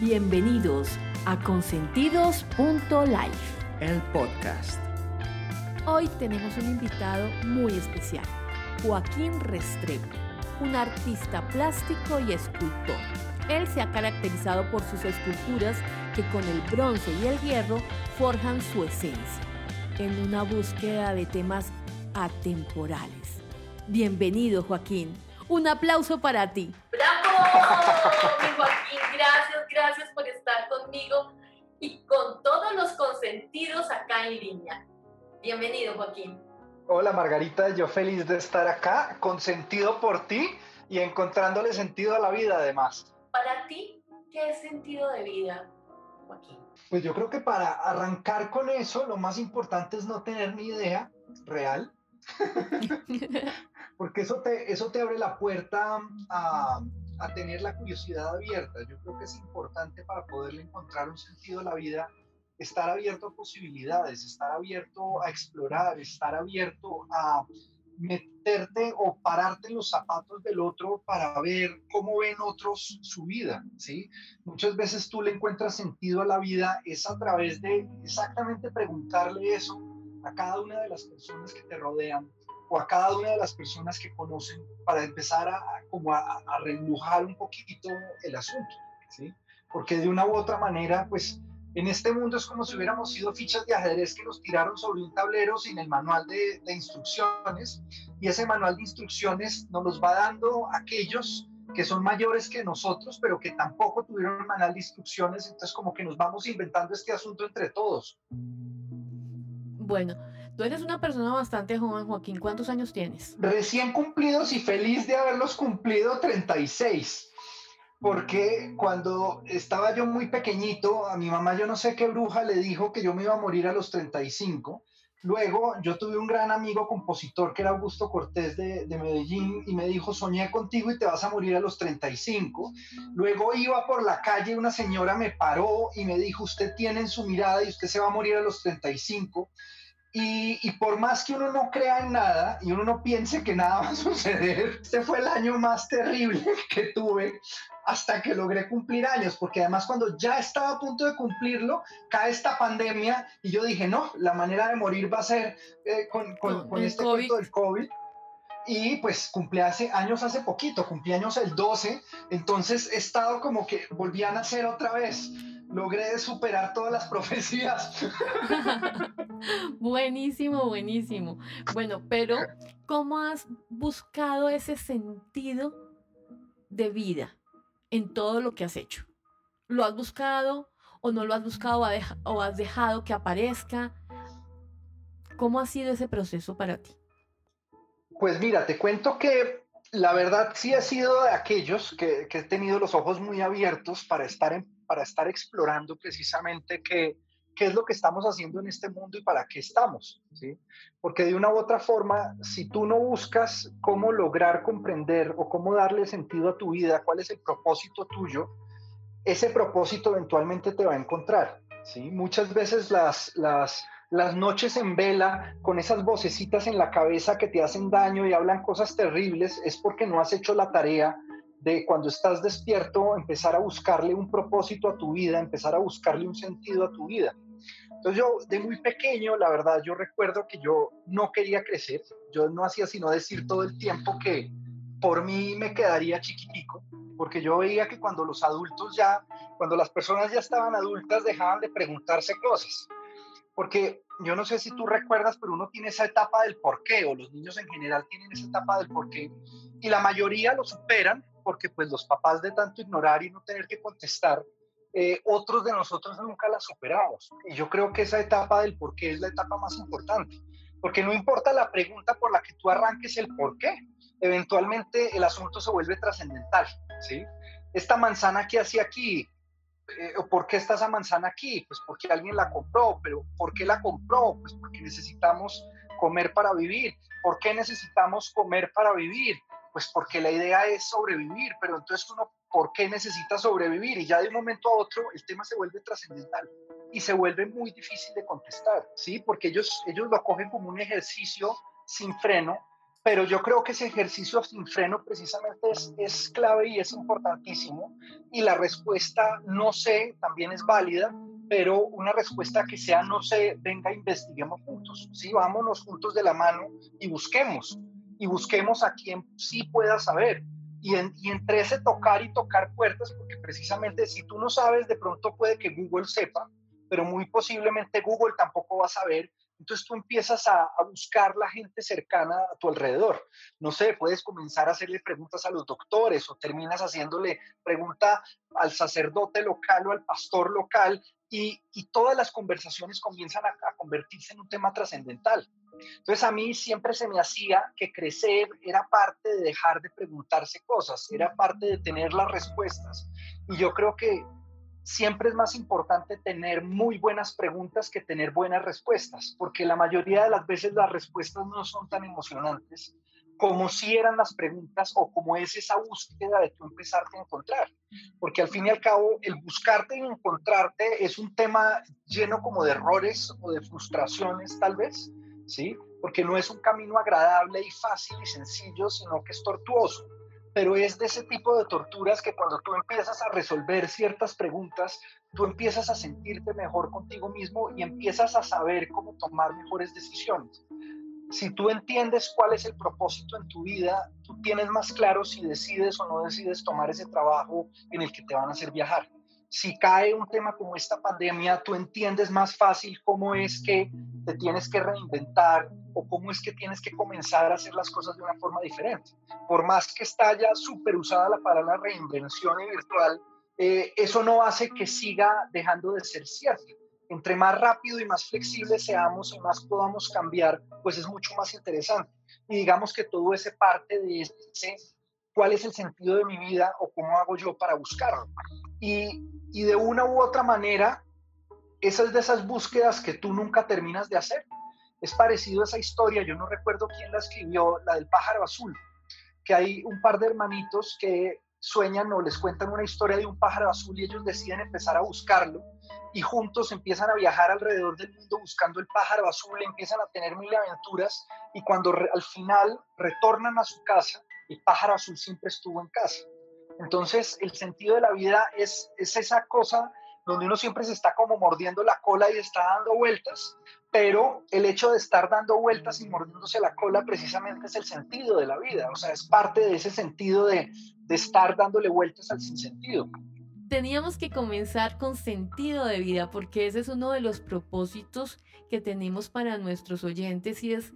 Bienvenidos a consentidos.life, el podcast. Hoy tenemos un invitado muy especial, Joaquín Restrepo, un artista plástico y escultor. Él se ha caracterizado por sus esculturas que con el bronce y el hierro forjan su esencia, en una búsqueda de temas atemporales. Bienvenido, Joaquín. Un aplauso para ti. ¡Bravo! Mi Joaquín, gracias, gracias por estar conmigo y con todos los consentidos acá en línea. Bienvenido, Joaquín. Hola, Margarita, yo feliz de estar acá, consentido por ti y encontrándole sentido a la vida además. Para ti, ¿qué es sentido de vida, Joaquín? Pues yo creo que para arrancar con eso, lo más importante es no tener ni idea real. porque eso te, eso te abre la puerta a, a, tener la curiosidad abierta. Yo creo que es importante para poderle encontrar un sentido a la vida, estar abierto a posibilidades, estar abierto a explorar, estar abierto a meterte o pararte en los zapatos del otro para ver cómo ven otros su vida, ¿sí? Muchas veces tú le encuentras sentido a la vida es a través de exactamente preguntarle eso a cada una de las personas que te rodean o a cada una de las personas que conocen para empezar a, como a, a un poquito el asunto, ¿sí? Porque de una u otra manera, pues en este mundo es como si hubiéramos sido fichas de ajedrez que nos tiraron sobre un tablero sin el manual de, de instrucciones y ese manual de instrucciones nos los va dando aquellos que son mayores que nosotros, pero que tampoco tuvieron manual de instrucciones, entonces como que nos vamos inventando este asunto entre todos. Bueno, Tú eres una persona bastante joven, Joaquín. ¿Cuántos años tienes? Recién cumplidos y feliz de haberlos cumplido 36. Porque cuando estaba yo muy pequeñito, a mi mamá yo no sé qué bruja le dijo que yo me iba a morir a los 35. Luego yo tuve un gran amigo compositor que era Augusto Cortés de, de, Medellín y me dijo, soñé contigo y te vas a morir a los 35. Luego iba por la calle, una señora me paró y me dijo, usted tiene en su mirada y usted se va a morir a los 35. Y, por más que uno no crea en nada y uno no piense que nada va a suceder, este fue el año más terrible que tuve hasta que logré cumplir años, porque además cuando ya estaba a punto de cumplirlo, cae esta pandemia y yo dije, no, la manera de morir va a ser eh, con, con, con este COVID. del COVID. Y pues cumplí hace años hace poquito, cumplí años el 12, entonces he estado como que volví a nacer otra vez logré superar todas las profecías. buenísimo, buenísimo. Bueno, pero ¿cómo has buscado ese sentido de vida en todo lo que has hecho? ¿Lo has buscado o no lo has buscado o has dejado que aparezca? ¿Cómo ha sido ese proceso para ti? Pues mira, te cuento que la verdad sí ha sido de aquellos que, que he tenido los ojos muy abiertos para estar para estar explorando precisamente qué, qué es lo que estamos haciendo en este mundo y para qué estamos, ¿sí? Porque de una u otra forma, si tú no buscas cómo lograr comprender o cómo darle sentido a tu vida, cuál es el propósito tuyo, ese propósito eventualmente te va a encontrar, ¿sí? Muchas veces las, las, las noches en vela, con esas vocecitas en la cabeza que te hacen daño y hablan cosas terribles, es porque no has hecho la tarea de cuando estás despierto empezar a buscarle un propósito a tu vida, empezar a buscarle un sentido a tu vida. Entonces yo de muy pequeño, la verdad, yo recuerdo que yo no quería crecer, yo no hacía sino decir todo el tiempo que por mí me quedaría chiquitico, porque yo veía que cuando los adultos ya, cuando las personas ya estaban adultas, dejaban de preguntarse cosas. Porque yo no sé si tú recuerdas, pero uno tiene esa etapa del por qué, o los niños en general tienen esa etapa del por qué, y la mayoría lo superan porque pues los papás de tanto ignorar y no tener que contestar, eh, otros de nosotros nunca la superamos. Y yo creo que esa etapa del por qué es la etapa más importante, porque no importa la pregunta por la que tú arranques el por qué, eventualmente el asunto se vuelve trascendental, ¿sí? Esta manzana que hace aquí, ¿por qué está esa manzana aquí? Pues porque alguien la compró, pero ¿por qué la compró? Pues porque necesitamos comer para vivir. ¿Por qué necesitamos comer para vivir? Pues porque la idea es sobrevivir, pero entonces uno, ¿por qué necesita sobrevivir? Y ya de un momento a otro el tema se vuelve trascendental y se vuelve muy difícil de contestar, ¿sí? Porque ellos, ellos lo cogen como un ejercicio sin freno pero yo creo que ese ejercicio sin freno precisamente es, es clave y es importantísimo. Y la respuesta no sé también es válida, pero una respuesta que sea no sé, venga, investiguemos juntos. Sí, vámonos juntos de la mano y busquemos. Y busquemos a quien sí pueda saber. Y, y entre ese tocar y tocar puertas, porque precisamente si tú no sabes, de pronto puede que Google sepa, pero muy posiblemente Google tampoco va a saber entonces tú empiezas a, buscar la gente cercana a tu alrededor. No sé, puedes comenzar a hacerle preguntas a los doctores o terminas haciéndole pregunta al sacerdote local o al pastor local y, todas las conversaciones comienzan a, a convertirse en un tema trascendental. Entonces a mí siempre se me hacía que crecer era parte de dejar de preguntarse cosas, era parte de tener las respuestas. Y yo creo que siempre es más importante tener muy buenas preguntas que tener buenas respuestas, porque la mayoría de las veces las respuestas no son tan emocionantes como si eran las preguntas o como es esa búsqueda de tú empezarte a encontrar. Porque al fin y al cabo, el buscarte y encontrarte es un tema lleno como de errores o de frustraciones tal vez, ¿sí? Porque no es un camino agradable y fácil y sencillo, sino que es tortuoso pero es de ese tipo de torturas que cuando tú empiezas a resolver ciertas preguntas, tú empiezas a sentirte mejor contigo mismo y empiezas a saber cómo tomar mejores decisiones. Si tú entiendes cuál es el propósito en tu vida, tú tienes más claro si decides o no decides tomar ese trabajo en el que te van a hacer viajar si cae un tema como esta pandemia, tú entiendes más fácil cómo es que te tienes que reinventar o cómo es que tienes que comenzar a hacer las cosas de una forma diferente. Por más que está ya súper usada la palabra reinvención y virtual, eh, eso no hace que siga dejando de ser cierto. Entre más rápido y más flexible seamos y más podamos cambiar, pues es mucho más interesante. Y digamos que todo ese parte de ese cuál es el sentido de mi vida o cómo hago yo para buscarlo. Y, y de una u otra manera, esa es de esas búsquedas que tú nunca terminas de hacer. Es parecido a esa historia, yo no recuerdo quién la escribió, la del pájaro azul, que hay un par de hermanitos que sueñan o les cuentan una historia de un pájaro azul y ellos deciden empezar a buscarlo y juntos empiezan a viajar alrededor del mundo buscando el pájaro azul, empiezan a tener mil aventuras y cuando al final retornan a su casa, el pájaro azul siempre estuvo en casa. Entonces, el sentido de la vida es, es esa cosa donde uno siempre se está como mordiendo la cola y está dando vueltas, pero el hecho de estar dando vueltas y mordiéndose la cola precisamente es el sentido de la vida, o sea, es parte de ese sentido de, de estar dándole vueltas al sinsentido. Teníamos que comenzar con sentido de vida, porque ese es uno de los propósitos que tenemos para nuestros oyentes y es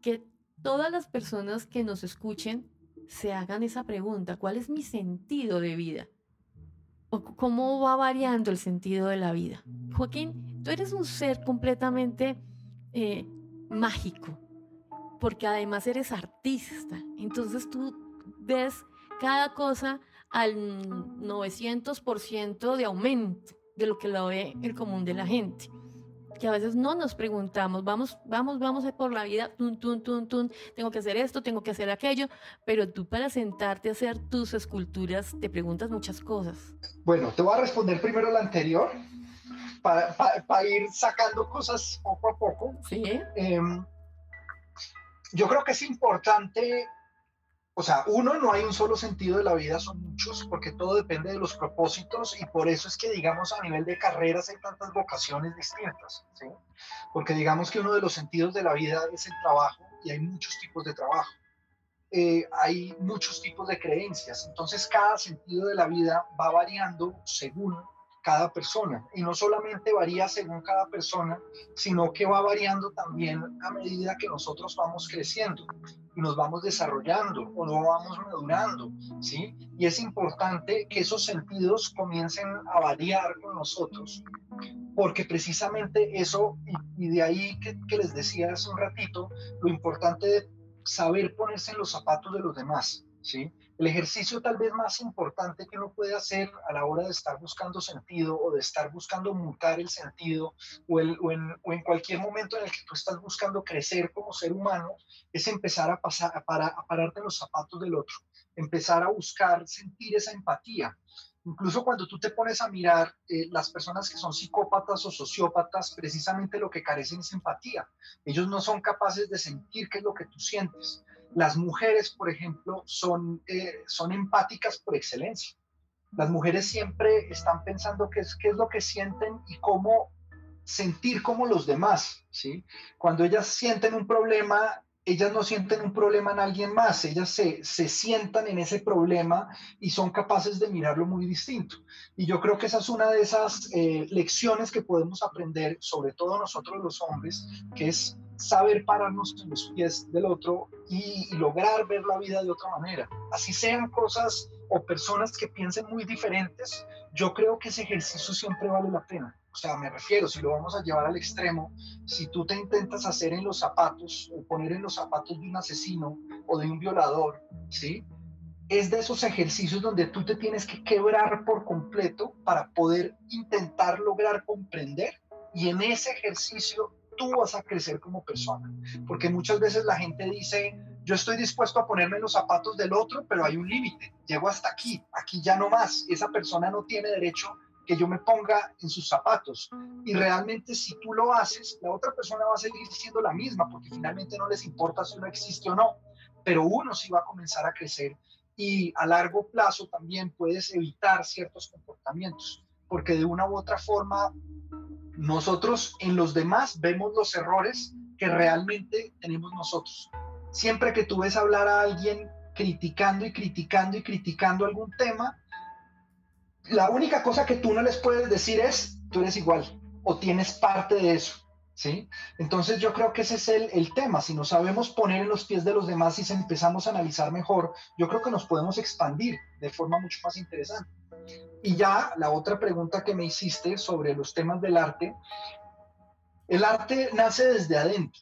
que todas las personas que nos escuchen se hagan esa pregunta, ¿cuál es mi sentido de vida? ¿O cómo va variando el sentido de la vida? Joaquín, tú eres un ser completamente eh, mágico, porque además eres artista, entonces tú ves cada cosa al 900% de aumento de lo que lo ve el común de la gente que a veces no nos preguntamos, vamos, vamos, vamos por la vida, tun, tun, tun, tun, tengo que hacer esto, tengo que hacer aquello, pero tú para sentarte a hacer tus esculturas te preguntas muchas cosas. Bueno, te voy a responder primero la anterior, para, para, ir sacando cosas poco a poco. Sí. Em, yo creo que es importante o sea, uno, no hay un solo sentido de la vida, son muchos, porque todo depende de los propósitos y por eso es que, digamos, a nivel de carreras hay tantas vocaciones distintas, ¿sí? Porque digamos que uno de los sentidos de la vida es el trabajo y hay muchos tipos de trabajo. Eh, hay muchos tipos de creencias, entonces cada sentido de la vida va variando según cada persona. Y no solamente varía según cada persona, sino que va variando también a medida que nosotros vamos creciendo y nos vamos desarrollando o no vamos madurando, ¿sí? Y es importante que esos sentidos comiencen a variar con nosotros, porque precisamente eso, y, de ahí que, que les decía hace un ratito, lo importante de saber ponerse en los zapatos de los demás, ¿sí? El ejercicio tal vez más importante que uno puede hacer a la hora de estar buscando sentido o de estar buscando mutar el sentido o, en, cualquier momento en el que tú estás buscando crecer como ser humano es empezar a, pasar, a, para, pararte en los zapatos del otro, empezar a buscar sentir esa empatía. Incluso cuando tú te pones a mirar eh, las personas que son psicópatas o sociópatas, precisamente lo que carecen es empatía. Ellos no son capaces de sentir qué es lo que tú sientes Las mujeres, por ejemplo, son, eh, son empáticas por excelencia. Las mujeres siempre están pensando qué es, qué es lo que sienten y cómo sentir como los demás, ¿sí? Cuando ellas sienten un problema, ellas no sienten un problema en alguien más, ellas se, se, sientan en ese problema y son capaces de mirarlo muy distinto. Y yo creo que esa es una de esas eh, lecciones que podemos aprender, sobre todo nosotros los hombres, que es saber pararnos en los pies del otro y, lograr ver la vida de otra manera. Así sean cosas o personas que piensen muy diferentes, yo creo que ese ejercicio siempre vale la pena. O sea, me refiero, si lo vamos a llevar al extremo, si tú te intentas hacer en los zapatos o poner en los zapatos de un asesino o de un violador, ¿sí? Es de esos ejercicios donde tú te tienes que quebrar por completo para poder intentar lograr comprender y en ese ejercicio tú vas a crecer como persona. Porque muchas veces la gente dice, yo estoy dispuesto a ponerme los zapatos del otro, pero hay un límite, llego hasta aquí, aquí ya no más, esa persona no tiene derecho que yo me ponga en sus zapatos. Y realmente si tú lo haces, la otra persona va a seguir siendo la misma, porque finalmente no les importa si uno existe o no, pero uno sí va a comenzar a crecer y a largo plazo también puedes evitar ciertos comportamientos, porque de una u otra forma nosotros en los demás vemos los errores que realmente tenemos nosotros. Siempre que tú ves hablar a alguien criticando y criticando y criticando algún tema, la única cosa que tú no les puedes decir es, tú eres igual o tienes parte de eso, ¿sí? Entonces yo creo que ese es el, el tema. Si nos sabemos poner en los pies de los demás y si empezamos a analizar mejor, yo creo que nos podemos expandir de forma mucho más interesante. Y ya la otra pregunta que me hiciste sobre los temas del arte, el arte nace desde adentro.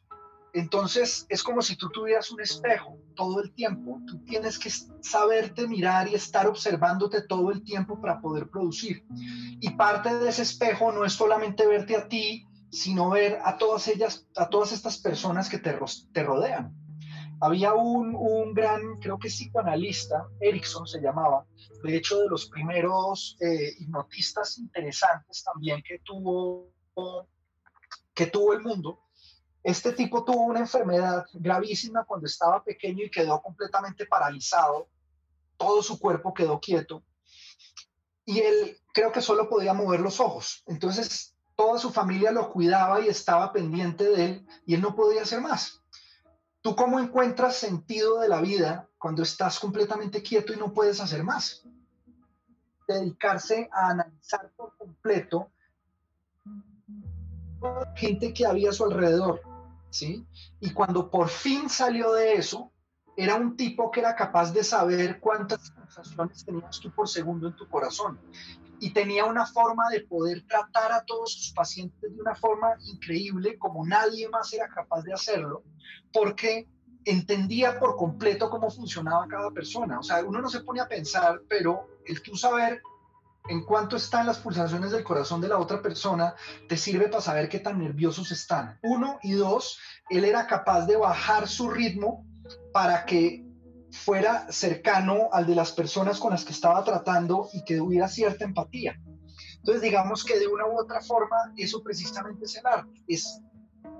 Entonces es como si tú tuvieras un espejo todo el tiempo. Tú tienes que saberte mirar y estar observándote todo el tiempo para poder producir. Y parte de ese espejo no es solamente verte a ti, sino ver a todas ellas, a todas estas personas que te, te rodean. Había un, gran, creo que psicoanalista, Erickson se llamaba, de hecho de los primeros eh, hipnotistas interesantes también que tuvo, que tuvo el mundo, este tipo tuvo una enfermedad gravísima cuando estaba pequeño y quedó completamente paralizado. Todo su cuerpo quedó quieto. Y él creo que solo podía mover los ojos. Entonces toda su familia lo cuidaba y estaba pendiente de él y él no podía hacer más. ¿Tú cómo encuentras sentido de la vida cuando estás completamente quieto y no puedes hacer más? Dedicarse a analizar por completo gente que había a su alrededor, ¿sí? Y cuando por fin salió de eso, era un tipo que era capaz de saber cuántas pulsaciones tenías tú por segundo en tu corazón. Y tenía una forma de poder tratar a todos sus pacientes de una forma increíble, como nadie más era capaz de hacerlo, porque entendía por completo cómo funcionaba cada persona. O sea, uno no se pone a pensar, pero el tú saber en cuánto están las pulsaciones del corazón de la otra persona, te sirve para saber qué tan nerviosos están. Uno y dos, él era capaz de bajar su ritmo para que fuera cercano al de las personas con las que estaba tratando y que hubiera cierta empatía. Entonces, digamos que de una u otra forma, eso precisamente es el arte, es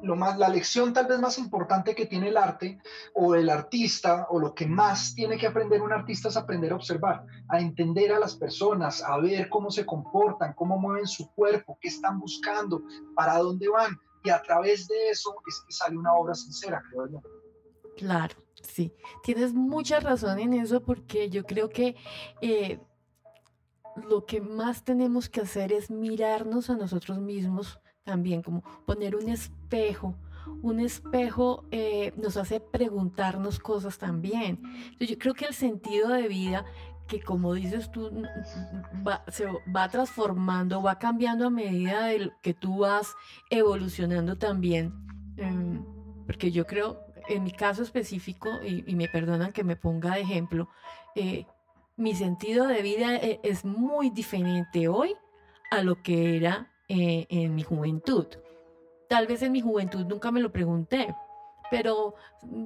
lo más, la lección tal vez más importante que tiene el arte o el artista o lo que más tiene que aprender un artista es aprender a observar, a entender a las personas, a ver cómo se comportan, cómo mueven su cuerpo, qué están buscando, para dónde van. Y a través de eso es que sale una obra sincera, creo yo. Claro, sí. Tienes mucha razón en eso porque yo creo que... Eh, lo que más tenemos que hacer es mirarnos a nosotros mismos también, como poner un espejo. Un espejo eh, nos hace preguntarnos cosas también. yo creo que el sentido de vida, que como dices tú, va, se va transformando, va cambiando a medida de que tú vas evolucionando también. Em, porque yo creo, en mi caso específico, y, me perdonan que me ponga de ejemplo, eh, mi sentido de vida eh, es muy diferente hoy a lo que era eh, en mi juventud. Tal vez en mi juventud nunca me lo pregunté, pero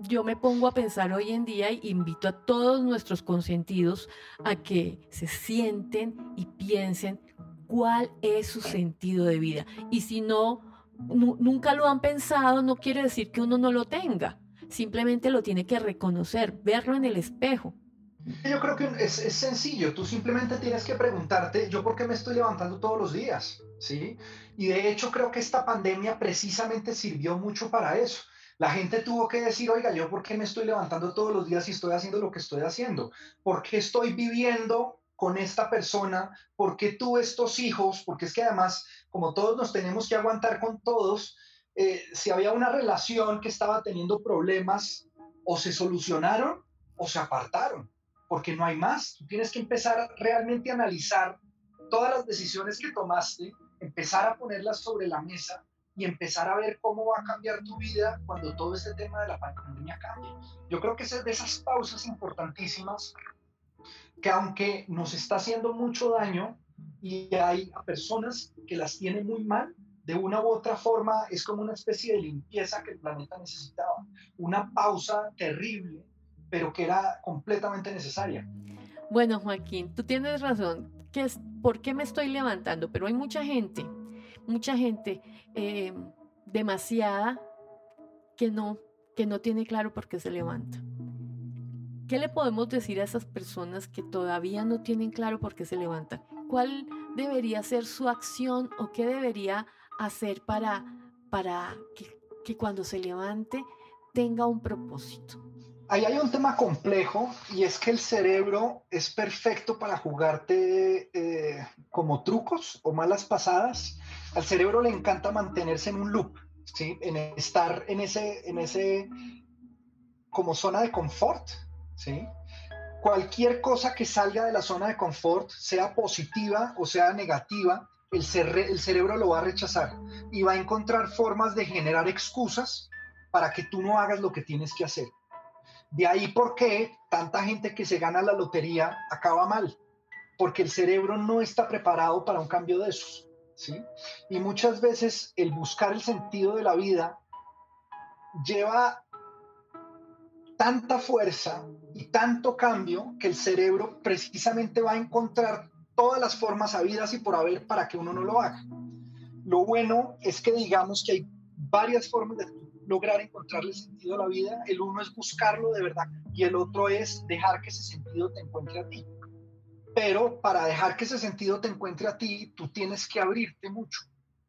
yo me pongo a pensar hoy en día y invito a todos nuestros consentidos a que se sienten y piensen cuál es su sentido de vida. Y si no, nunca lo han pensado, no quiere decir que uno no lo tenga. Simplemente lo tiene que reconocer, verlo en el espejo. Yo creo que es, sencillo, tú simplemente tienes que preguntarte, ¿yo por qué me estoy levantando todos los días? ¿Sí? Y de hecho creo que esta pandemia precisamente sirvió mucho para eso. La gente tuvo que decir, oiga, ¿yo por qué me estoy levantando todos los días y estoy haciendo lo que estoy haciendo? ¿Por qué estoy viviendo con esta persona? ¿Por qué tuve estos hijos? Porque es que además, como todos nos tenemos que aguantar con todos, eh, si había una relación que estaba teniendo problemas, o se solucionaron o se apartaron porque no hay más. Tú tienes que empezar realmente a analizar todas las decisiones que tomaste, empezar a ponerlas sobre la mesa y empezar a ver cómo va a cambiar tu vida cuando todo este tema de la pandemia cambie. Yo creo que es de esas pausas importantísimas que aunque nos está haciendo mucho daño y hay personas que las tienen muy mal, de una u otra forma es como una especie de limpieza que el planeta necesitaba, una pausa terrible pero que era completamente necesaria. Bueno, Joaquín, tú tienes razón. ¿Qué es, ¿Por qué me estoy levantando? Pero hay mucha gente, mucha gente eh, demasiada que no, que no tiene claro por qué se levanta. ¿Qué le podemos decir a esas personas que todavía no tienen claro por qué se levantan? ¿Cuál debería ser su acción o qué debería hacer para, para que, cuando se levante tenga un propósito? Ahí hay un tema complejo y es que el cerebro es perfecto para jugarte eh, como trucos o malas pasadas. Al cerebro le encanta mantenerse en un loop, ¿sí? En estar en ese, en ese como zona de confort, ¿sí? Cualquier cosa que salga de la zona de confort, sea positiva o sea negativa, el, cerebro lo va a rechazar y va a encontrar formas de generar excusas para que tú no hagas lo que tienes que hacer. De ahí por qué tanta gente que se gana la lotería acaba mal, porque el cerebro no está preparado para un cambio de esos. ¿sí? Y muchas veces el buscar el sentido de la vida lleva tanta fuerza y tanto cambio que el cerebro precisamente va a encontrar todas las formas habidas y por haber para que uno no lo haga. Lo bueno es que digamos que hay varias formas de lograr encontrarle sentido a la vida. El uno es buscarlo de verdad y el otro es dejar que ese sentido te encuentre a ti. Pero para dejar que ese sentido te encuentre a ti, tú tienes que abrirte mucho,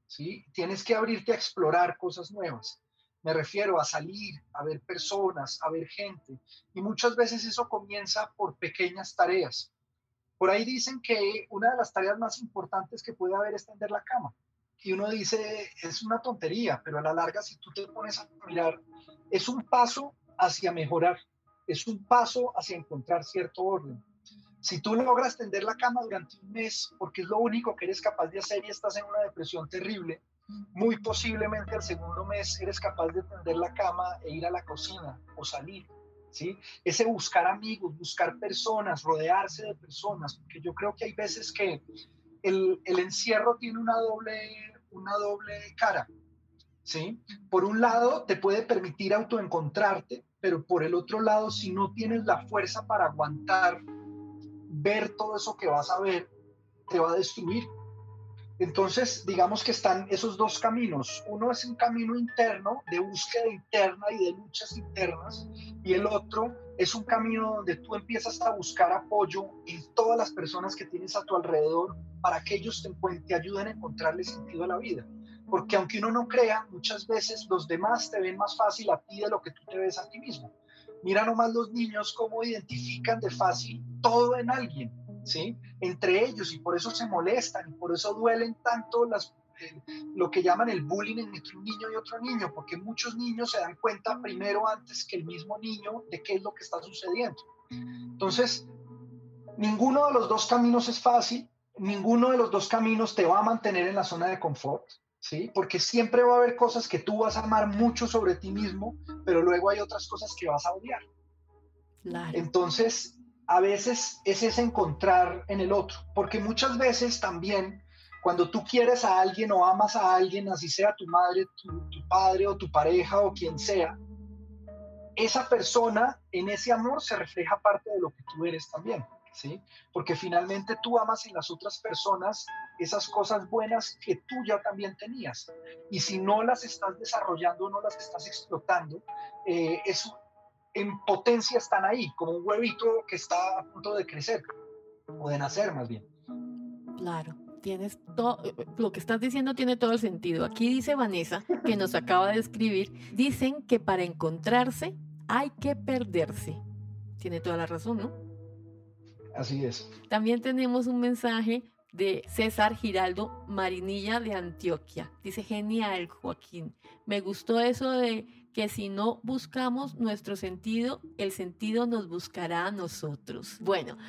¿sí? Tienes que abrirte a explorar cosas nuevas. Me refiero a salir, a ver personas, a ver gente. Y muchas veces eso comienza por pequeñas tareas. Por ahí dicen que una de las tareas más importantes que puede haber es tender la cama y uno dice, es una tontería, pero a la larga si tú te pones a mirar, es un paso hacia mejorar, es un paso hacia encontrar cierto orden. Si tú logras tender la cama durante un mes, porque es lo único que eres capaz de hacer y estás en una depresión terrible, muy posiblemente al segundo mes eres capaz de tender la cama e ir a la cocina o salir. Ese buscar amigos, buscar personas, rodearse de personas, porque yo creo que hay veces que el, encierro tiene una doble, una doble cara. ¿sí? Por un lado, te puede permitir autoencontrarte, pero por el otro lado, si no tienes la fuerza para aguantar, ver todo eso que vas a ver, te va a destruir. Entonces, digamos que están esos dos caminos. Uno es un camino interno, de búsqueda interna y de luchas internas, y el otro es un camino donde tú empiezas a buscar apoyo en todas las personas que tienes a tu alrededor para que ellos te, ayuden a encontrarle sentido a la vida. Porque aunque uno no crea, muchas veces los demás te ven más fácil a ti de lo que tú te ves a ti mismo. Mira nomás los niños cómo identifican de fácil todo en alguien, ¿sí? Entre ellos y por eso se molestan y por eso duelen tanto las lo que llaman el bullying entre un niño y otro niño, porque muchos niños se dan cuenta primero antes que el mismo niño de qué es lo que está sucediendo. Entonces, ninguno de los dos caminos es fácil, ninguno de los dos caminos te va a mantener en la zona de confort, ¿sí? Porque siempre va a haber cosas que tú vas a amar mucho sobre ti mismo, pero luego hay otras cosas que vas a odiar. Entonces, a veces es ese encontrar en el otro, porque muchas veces también cuando tú quieres a alguien o amas a alguien, así sea tu madre, tu, padre o tu pareja o quien sea, esa persona en ese amor se refleja parte de lo que tú eres también, ¿sí? Porque finalmente tú amas en las otras personas esas cosas buenas que tú ya también tenías. Y si no las estás desarrollando, no las estás explotando, eh, es, en potencia están ahí, como un huevito que está a punto de crecer, o de nacer más bien. Claro, tienes todo, lo que estás diciendo tiene todo el sentido. Aquí dice Vanessa, que nos acaba de escribir, dicen que para encontrarse hay que perderse. Tiene toda la razón, ¿no? Así es. También tenemos un mensaje de César Giraldo Marinilla de Antioquia. Dice, genial, Joaquín. Me gustó eso de que si no buscamos nuestro sentido, el sentido nos buscará a nosotros. Bueno,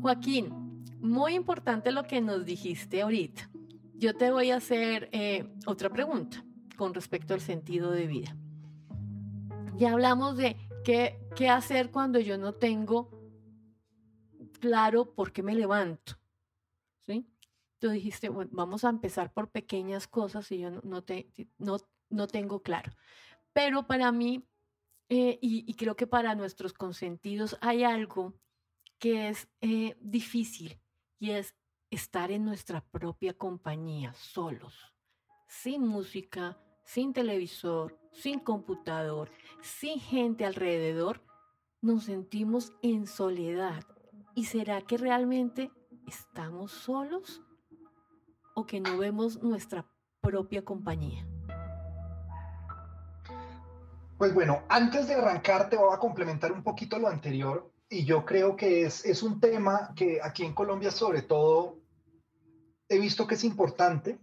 Joaquín, muy importante lo que nos dijiste ahorita. Yo te voy a hacer eh, otra pregunta con respecto al sentido de vida. Ya hablamos de qué, qué hacer cuando yo no tengo claro por qué me levanto. ¿sí? Tú dijiste, bueno, vamos a empezar por pequeñas cosas y yo no, no tengo claro. Pero para mí, eh, y, creo que para nuestros consentidos, hay algo que es eh, difícil y es estar en nuestra propia compañía, solos, sin música, sin televisor, sin computador, sin gente alrededor, nos sentimos en soledad. ¿Y será que realmente estamos solos o que no vemos nuestra propia compañía? Pues bueno, antes de arrancar te voy a complementar un poquito lo anterior y yo creo que es, es un tema que aquí en Colombia sobre todo he visto que es importante.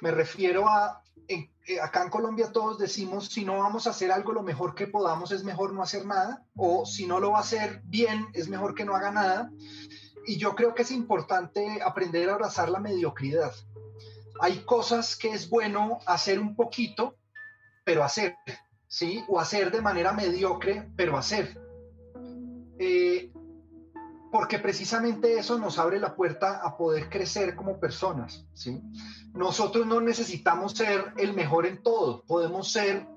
Me refiero a, eh, acá en Colombia todos decimos, si no vamos a hacer algo lo mejor que podamos es mejor no hacer nada, o si no lo va a hacer bien es mejor que no haga nada y yo creo que es importante aprender a abrazar la mediocridad. Hay cosas que es bueno hacer un poquito, pero hacer, ¿sí? O hacer de manera mediocre, pero hacer. Eh, porque precisamente eso nos abre la puerta a poder crecer como personas, ¿sí? Nosotros no necesitamos ser el mejor en todo, podemos ser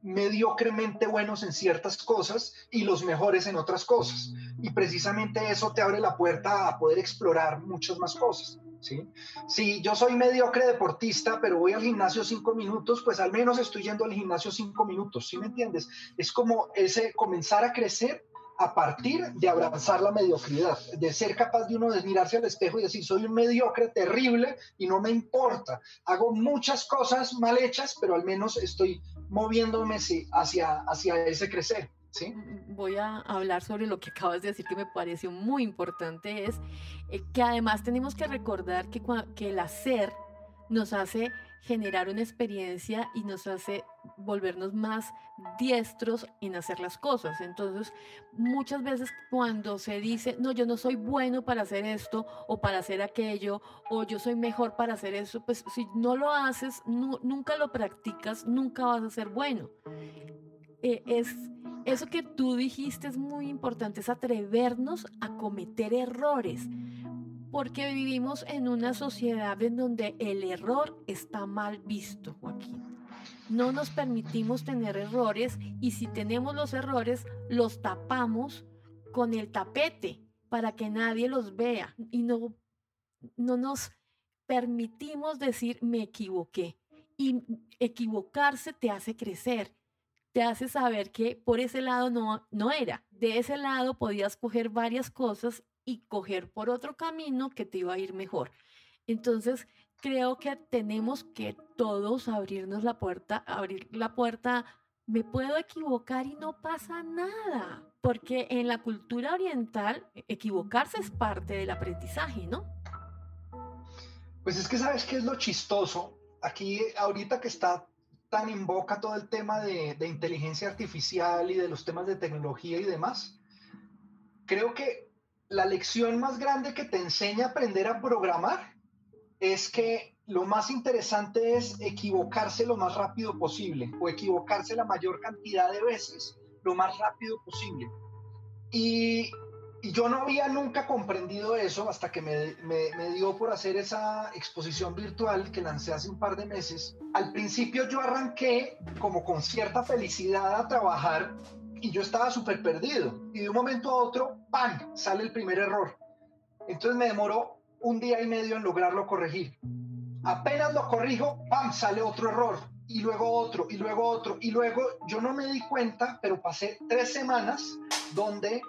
mediocremente buenos en ciertas cosas y los mejores en otras cosas. Y precisamente eso te abre la puerta a poder explorar muchas más cosas. ¿Sí? Si yo soy mediocre deportista, pero voy al gimnasio cinco minutos, pues al menos estoy yendo al gimnasio cinco minutos, ¿sí me entiendes? Es como ese comenzar a crecer a partir de abrazar la mediocridad, de ser capaz de uno de mirarse al espejo y decir, soy un mediocre terrible y no me importa. Hago muchas cosas mal hechas, pero al menos estoy moviéndome hacia, hacia ese crecer. ¿Sí? Voy a hablar sobre lo que acabas de decir que me pareció muy importante, es eh, que además tenemos que recordar que, el hacer nos hace generar una experiencia y nos hace volvernos más diestros en hacer las cosas. Entonces, muchas veces cuando se dice, no, yo no soy bueno para hacer esto o para hacer aquello, o yo soy mejor para hacer eso, pues si no lo haces, nunca lo practicas, nunca vas a ser bueno. Eh, es, eso que tú dijiste es muy importante, es atrevernos a cometer errores porque vivimos en una sociedad en donde el error está mal visto, Joaquín. No nos permitimos tener errores y si tenemos los errores, los tapamos con el tapete para que nadie los vea y no, no nos permitimos decir me equivoqué. Y equivocarse te hace crecer, te hace saber que por ese lado no, no era. De ese lado podías coger varias cosas y coger por otro camino que te iba a ir mejor. Entonces, creo que tenemos que todos abrirnos la puerta, abrir la puerta. Me puedo equivocar y no pasa nada, porque en la cultura oriental equivocarse es parte del aprendizaje, ¿no? Pues es que sabes qué es lo chistoso. Aquí ahorita que está tan en todo el tema de, inteligencia artificial y de los temas de tecnología y demás, creo que la lección más grande que te enseña aprender a programar es que lo más interesante es equivocarse lo más rápido posible o equivocarse la mayor cantidad de veces lo más rápido posible. Y, yo no había nunca comprendido eso hasta que me, me, dio por hacer esa exposición virtual que lancé hace un par de meses. Al principio yo arranqué como con cierta felicidad a trabajar y yo estaba súper perdido. Y de un momento a otro, ¡pam!, sale el primer error. Entonces me demoró un día y medio en lograrlo corregir. Apenas lo corrijo, ¡pam!, sale otro error. y luego otro, y luego otro, y luego yo no me di cuenta, pero pasé tres semanas donde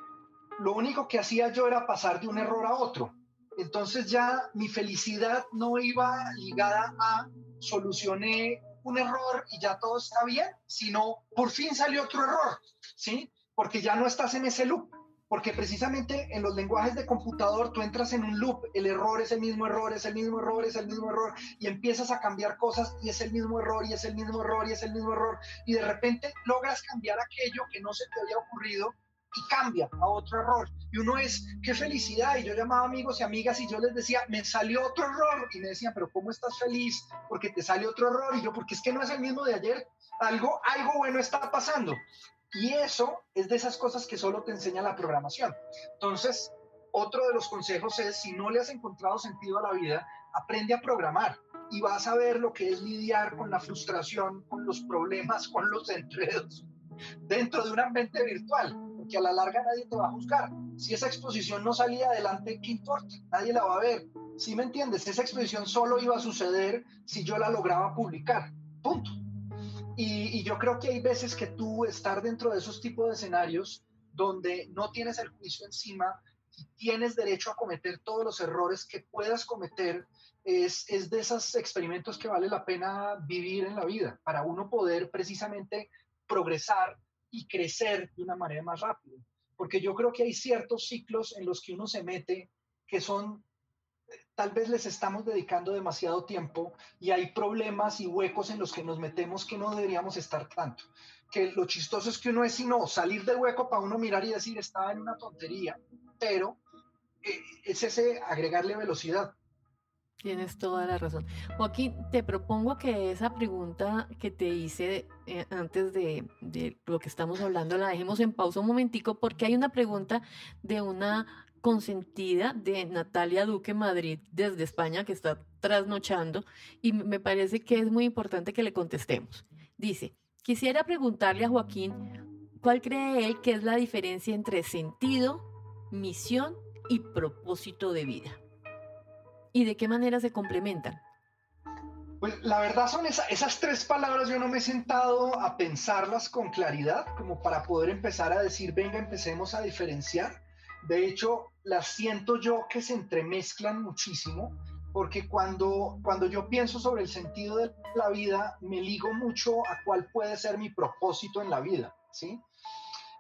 lo único que hacía yo era pasar de un error a otro. Entonces ya mi felicidad no iba ligada a solucioné un error y ya todo está bien, sino por fin salió otro error, ¿sí? Porque ya no estás en ese loop porque precisamente en los lenguajes de computador tú entras en un loop, el error es el mismo error, es el mismo error, es el mismo error, y empiezas a cambiar cosas y es el mismo error, y es el mismo error, y es el mismo error, y de repente logras cambiar aquello que no se te había ocurrido y cambia a otro error. Y uno es, qué felicidad. Y yo llamaba amigos y amigas y yo les decía, me salió otro error. Y me decían, pero ¿cómo estás feliz? Porque te sale otro error. Y yo, porque es que no es el mismo de ayer. Algo, algo bueno está pasando. Y eso es de esas cosas que solo te enseña la programación. Entonces, otro de los consejos es, si no le has encontrado sentido a la vida, aprende a programar y vas a ver lo que es lidiar con la frustración, con los problemas, con los enredos dentro de un ambiente virtual, porque a la larga nadie te va a juzgar. Si esa exposición no salía adelante, ¿qué importa? Nadie la va a ver. ¿Sí me entiendes? Esa exposición solo iba a suceder si yo la lograba publicar. Punto. Y, yo creo que hay veces que tú estar dentro de esos tipos de escenarios donde no tienes el juicio encima y tienes derecho a cometer todos los errores que puedas cometer, es, es de esos experimentos que vale la pena vivir en la vida para uno poder precisamente progresar y crecer de una manera más rápida. Porque yo creo que hay ciertos ciclos en los que uno se mete que son tal vez les estamos dedicando demasiado tiempo y hay problemas y huecos en los que nos metemos que no deberíamos estar tanto. Que lo chistoso es que uno es sino salir del hueco para uno mirar y decir estaba en una tontería, pero eh, es ese agregarle velocidad. Tienes toda la razón. Joaquín, te propongo que esa pregunta que te hice eh, antes de, de, lo que estamos hablando la dejemos en pausa un momentico porque hay una pregunta de una consentida de Natalia Duque Madrid desde España que está trasnochando y me parece que es muy importante que le contestemos. Dice, quisiera preguntarle a Joaquín cuál cree él que es la diferencia entre sentido, misión y propósito de vida y de qué manera se complementan. Pues la verdad son esas tres palabras, yo no me he sentado a pensarlas con claridad como para poder empezar a decir, venga, empecemos a diferenciar. De hecho, las siento yo que se entremezclan muchísimo, porque cuando, cuando yo pienso sobre el sentido de la vida, me ligo mucho a cuál puede ser mi propósito en la vida, ¿sí?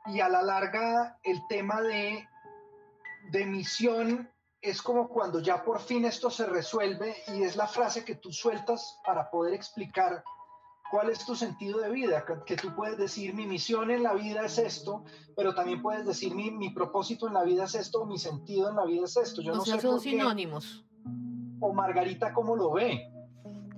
Y a la larga, el tema de, de misión es como cuando ya por fin esto se resuelve y es la frase que tú sueltas para poder explicar cuál es tu sentido de vida, que, tú puedes decir mi misión en la vida es esto, pero también puedes decir mi, mi propósito en la vida es esto, mi sentido en la vida es esto. Yo no sé son sinónimos. O Margarita, ¿cómo lo ve?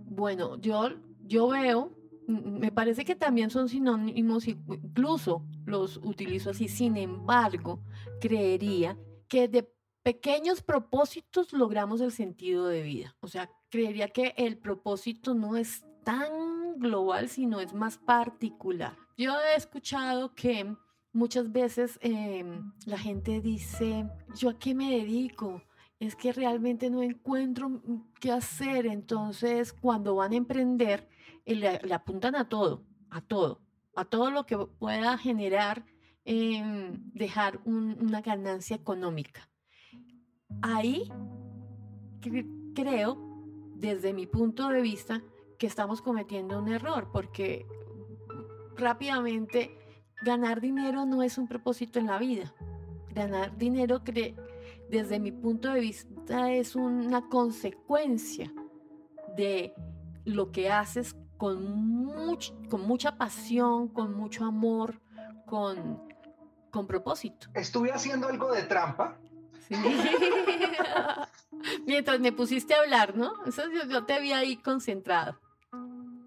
Bueno, yo, yo veo, me parece que también son sinónimos, incluso los utilizo así, sin embargo, creería que de pequeños propósitos logramos el sentido de vida. O sea, creería que el propósito no es tan global, sino es más particular. Yo he escuchado que muchas veces em, la gente dice, ¿yo a qué me dedico? Es que realmente no encuentro qué hacer. Entonces, cuando van a emprender, eh, le, apuntan a todo, a todo, a todo lo que pueda generar, em, dejar una ganancia económica. Ahí creo, desde mi punto de vista, que estamos cometiendo un error, porque rápidamente ganar dinero no es un propósito en la vida. Ganar dinero, desde mi punto de vista, es una consecuencia de lo que haces con, con mucha pasión, con mucho amor, con, con propósito. Estuve haciendo algo de trampa. Mientras me pusiste a hablar, ¿no? Eso yo te vi ahí concentrado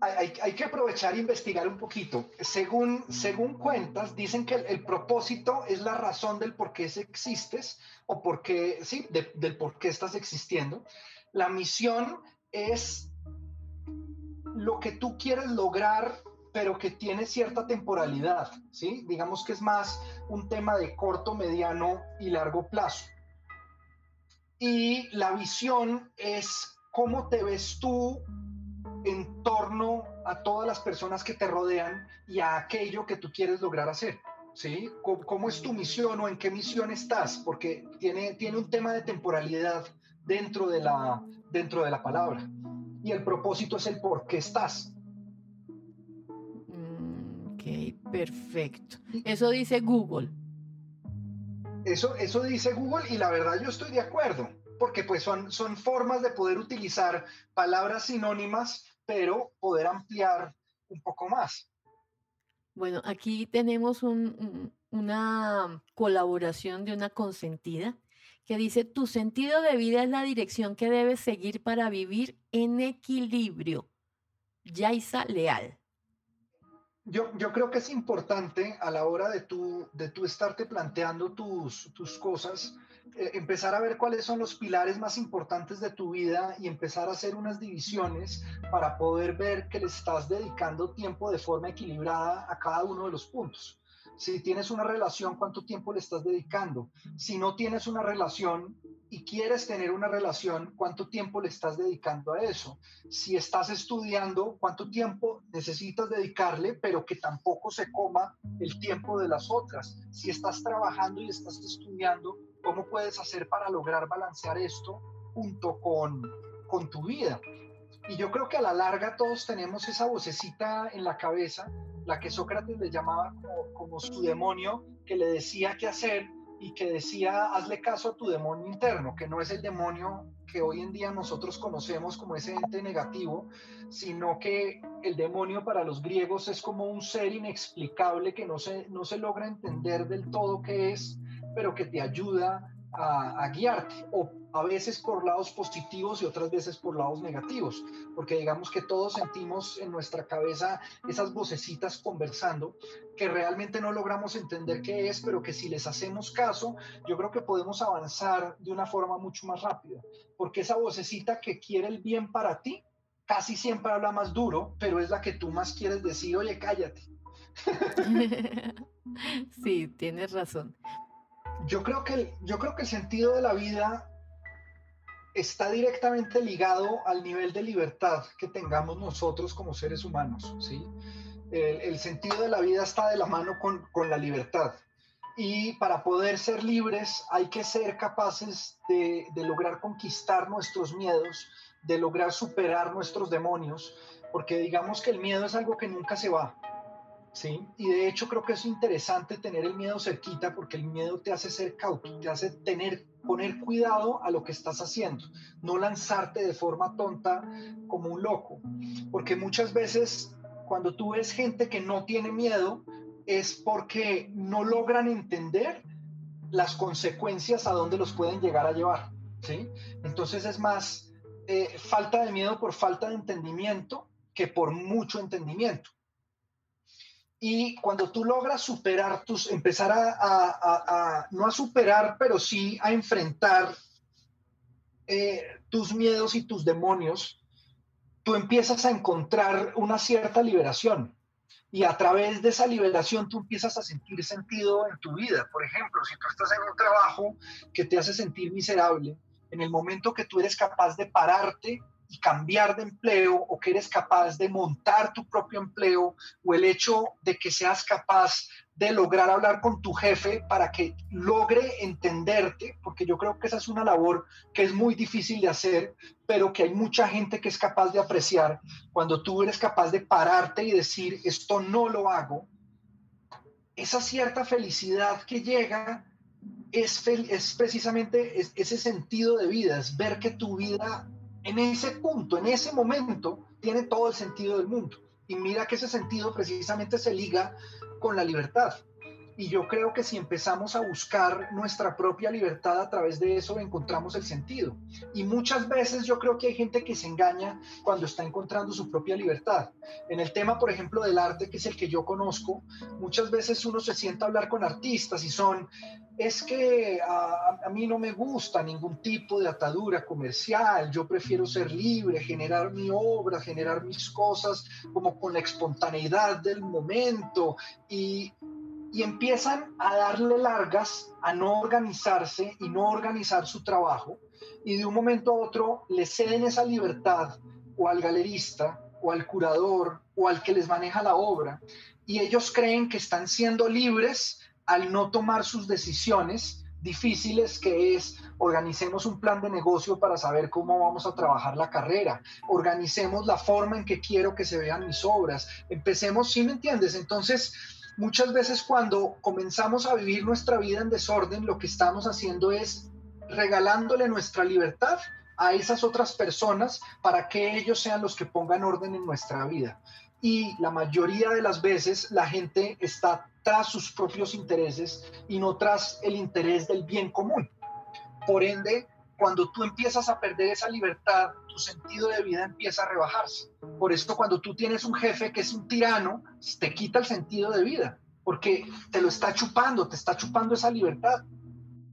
hay, que aprovechar e investigar un poquito. Según, según cuentas, dicen que el, propósito es la razón del por qué existes o por qué, sí, del por qué estás existiendo. La misión es lo que tú quieres lograr, pero que tiene cierta temporalidad, ¿sí? Digamos que es más un tema de corto, mediano y largo plazo. Y la visión es cómo te ves tú en torno a todas las personas que te rodean y a aquello que tú quieres lograr hacer. ¿Sí? ¿Cómo, es tu misión o en qué misión estás? Porque tiene, tiene un tema de temporalidad dentro de, la, dentro de la palabra. Y el propósito es el por qué estás. Mm, ok, perfecto. Eso dice Google. Eso, eso dice Google y la verdad yo estoy de acuerdo, porque pues son, son formas de poder utilizar palabras sinónimas, pero poder ampliar un poco más. Bueno, aquí tenemos una colaboración de una consentida que dice, tu sentido de vida es la dirección que debes seguir para vivir en equilibrio. Yaisa Leal. Yo, creo que es importante a la hora de tú, de tú estarte planteando tus, tus cosas, eh, empezar a ver cuáles son los pilares más importantes de tu vida y empezar a hacer unas divisiones para poder ver que le estás dedicando tiempo de forma equilibrada a cada uno de los puntos. Si tienes una relación, ¿cuánto tiempo le estás dedicando? Si no tienes una relación y quieres tener una relación, ¿cuánto tiempo le estás dedicando a eso? Si estás estudiando, ¿cuánto tiempo necesitas dedicarle, pero que tampoco se coma el tiempo de las otras? Si estás trabajando y estás estudiando, ¿cómo puedes hacer para lograr balancear esto junto con, con tu vida? Y yo creo que a la larga todos tenemos esa vocecita en la cabeza, la que Sócrates le llamaba como, su demonio, que le decía qué hacer y que decía, hazle caso a tu demonio interno, que no es el demonio que hoy en día nosotros conocemos como ese ente negativo, sino que el demonio para los griegos es como un ser inexplicable que no se, no se logra entender del todo qué es, pero que te ayuda a, guiarte, o a veces por lados positivos y otras veces por lados negativos, porque digamos que todos sentimos en nuestra cabeza esas vocecitas conversando que realmente no logramos entender qué es, pero que si les hacemos caso, yo creo que podemos avanzar de una forma mucho más rápida, porque esa vocecita que quiere el bien para ti, casi siempre habla más duro, pero es la que tú más quieres decir, oye, cállate. sí, tienes razón yo creo que el, yo creo que el sentido de la vida está directamente ligado al nivel de libertad que tengamos nosotros como seres humanos, ¿sí? El, sentido de la vida está de la mano con, con, la libertad. Y para poder ser libres hay que ser capaces de, de lograr conquistar nuestros miedos, de lograr superar nuestros demonios, porque digamos que el miedo es algo que nunca se va, ¿sí? Y de hecho creo que es interesante tener el miedo cerquita porque el miedo te hace ser cauto, te hace tener, poner cuidado a lo que estás haciendo, no lanzarte de forma tonta como un loco, porque muchas veces cuando tú ves gente que no tiene miedo es porque no logran entender las consecuencias a dónde los pueden llegar a llevar, ¿sí? Entonces es más eh, falta de miedo por falta de entendimiento que por mucho entendimiento. Y cuando tú logras superar tus, empezar a, no a superar, pero sí a enfrentar eh, tus miedos y tus demonios, tú empiezas a encontrar una cierta liberación. Y a través de esa liberación tú empiezas a sentir sentido en tu vida. Por ejemplo, si tú estás en un trabajo que te hace sentir miserable, en el momento que tú eres capaz de pararte y cambiar de empleo o que eres capaz de montar tu propio empleo o el hecho de que seas capaz de lograr hablar con tu jefe para que logre entenderte, porque yo creo que esa es una labor que es muy difícil de hacer, pero que hay mucha gente que es capaz de apreciar. Cuando tú eres capaz de pararte y decir, esto no lo hago, esa cierta felicidad que llega es, es precisamente ese sentido de vida, es ver que tu vida en ese punto, en ese momento, tiene todo el sentido del mundo. Y mira que ese sentido precisamente se liga con la libertad. Y yo creo que si empezamos a buscar nuestra propia libertad a través de eso, encontramos el sentido. Y muchas veces yo creo que hay gente que se engaña cuando está encontrando su propia libertad. En el tema, por ejemplo, del arte, que es el que yo conozco, muchas veces uno se sienta a hablar con artistas y son, es que a, a, mí no me gusta ningún tipo de atadura comercial, yo prefiero ser libre, generar mi obra, generar mis cosas como con la espontaneidad del momento y y empiezan a darle largas a no organizarse y no organizar su trabajo y de un momento a otro le ceden esa libertad o al galerista o al curador o al que les maneja la obra y ellos creen que están siendo libres al no tomar sus decisiones difíciles que es organicemos un plan de negocio para saber cómo vamos a trabajar la carrera, organicemos la forma en que quiero que se vean mis obras, empecemos, ¿sí me entiendes? Entonces, muchas veces cuando comenzamos a vivir nuestra vida en desorden, lo que estamos haciendo es regalándole nuestra libertad a esas otras personas para que ellos sean los que pongan orden en nuestra vida. Y la mayoría de las veces la gente está tras sus propios intereses y no tras el interés del bien común. Por ende, cuando tú empiezas a perder esa libertad, tu sentido de vida empieza a rebajarse. Por esto, cuando tú tienes un jefe que es un tirano, te quita el sentido de vida, porque te lo está chupando, te está chupando esa libertad.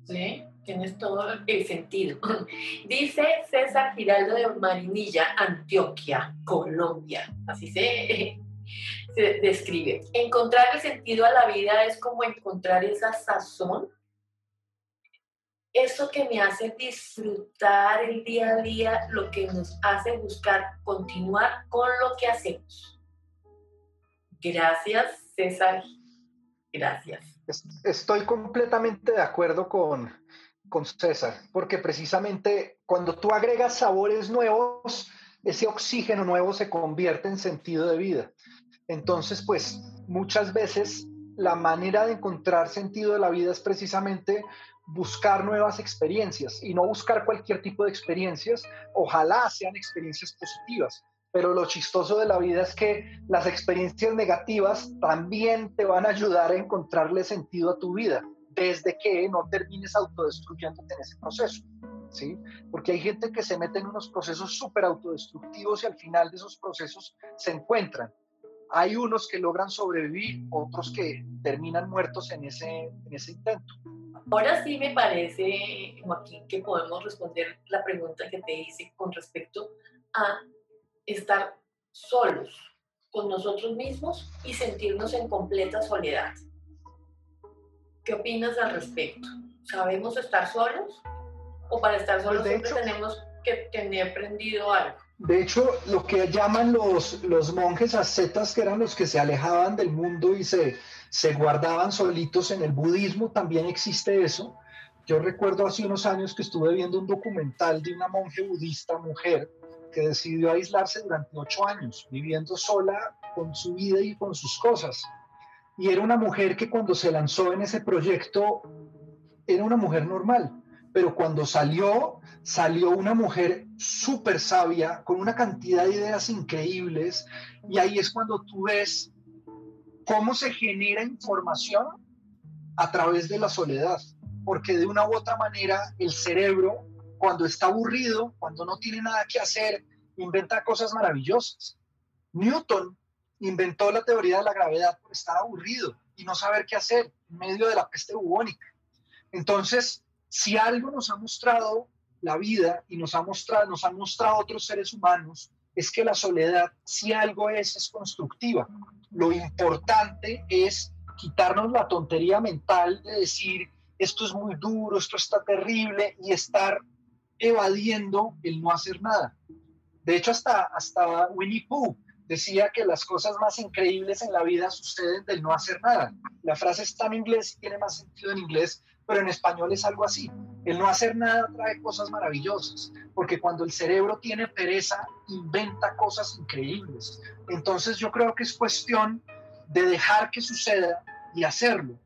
Sí, tienes todo el sentido. Dice César Giraldo de Marinilla, Antioquia, Colombia. Así se, se describe. Encontrar el sentido a la vida es como encontrar esa sazón eso que me hace disfrutar el día a día, lo que nos hace buscar continuar con lo que hacemos. Gracias, César. Gracias. Estoy completamente de acuerdo con, con César, porque precisamente cuando tú agregas sabores nuevos, ese oxígeno nuevo se convierte en sentido de vida. Entonces, pues muchas veces la manera de encontrar sentido de la vida es precisamente buscar nuevas experiencias y no buscar cualquier tipo de experiencias, ojalá sean experiencias positivas, pero lo chistoso de la vida es que las experiencias negativas también te van a ayudar a encontrarle sentido a tu vida, desde que no termines autodestruyéndote en ese proceso. ¿Sí? Porque hay gente que se mete en unos procesos súper autodestructivos y al final de esos procesos se encuentran. Hay unos que logran sobrevivir, otros que terminan muertos en ese, en ese intento. Ahora sí me parece, Joaquín, que podemos responder la pregunta que te hice con respecto a estar solos con nosotros mismos y sentirnos en completa soledad. ¿Qué opinas al respecto? ¿Sabemos estar solos? ¿O para estar solos siempre tenemos que tener aprendido algo? De hecho, lo que llaman los, los monjes ascetas, que eran los que se alejaban del mundo y se, se guardaban solitos en el budismo, también existe eso. Yo recuerdo hace unos años que estuve viendo un documental de una monje budista mujer que decidió aislarse durante ocho años, viviendo sola con su vida y con sus cosas. Y era una mujer que cuando se lanzó en ese proyecto era una mujer normal, pero cuando salió, salió una mujer súper sabia, con una cantidad de ideas increíbles, y ahí es cuando tú ves cómo se genera información a través de la soledad, porque de una u otra manera el cerebro, cuando está aburrido, cuando no tiene nada que hacer, inventa cosas maravillosas. Newton inventó la teoría de la gravedad por estar aburrido y no saber qué hacer en medio de la peste bubónica. Entonces, si algo nos ha mostrado la vida y nos ha mostrado, nos han mostrado otros seres humanos, es que la soledad, si algo es, es constructiva. Lo importante es quitarnos la tontería mental de decir, esto es muy duro, esto está terrible, y estar evadiendo el no hacer nada. De hecho, hasta, hasta Winnie Pooh decía que las cosas más increíbles en la vida suceden del no hacer nada. La frase está en inglés y tiene más sentido en inglés, pero en español es algo así. El no hacer nada trae cosas maravillosas, porque cuando el cerebro tiene pereza, inventa cosas increíbles. Entonces yo creo que es cuestión de dejar que suceda y hacerlo.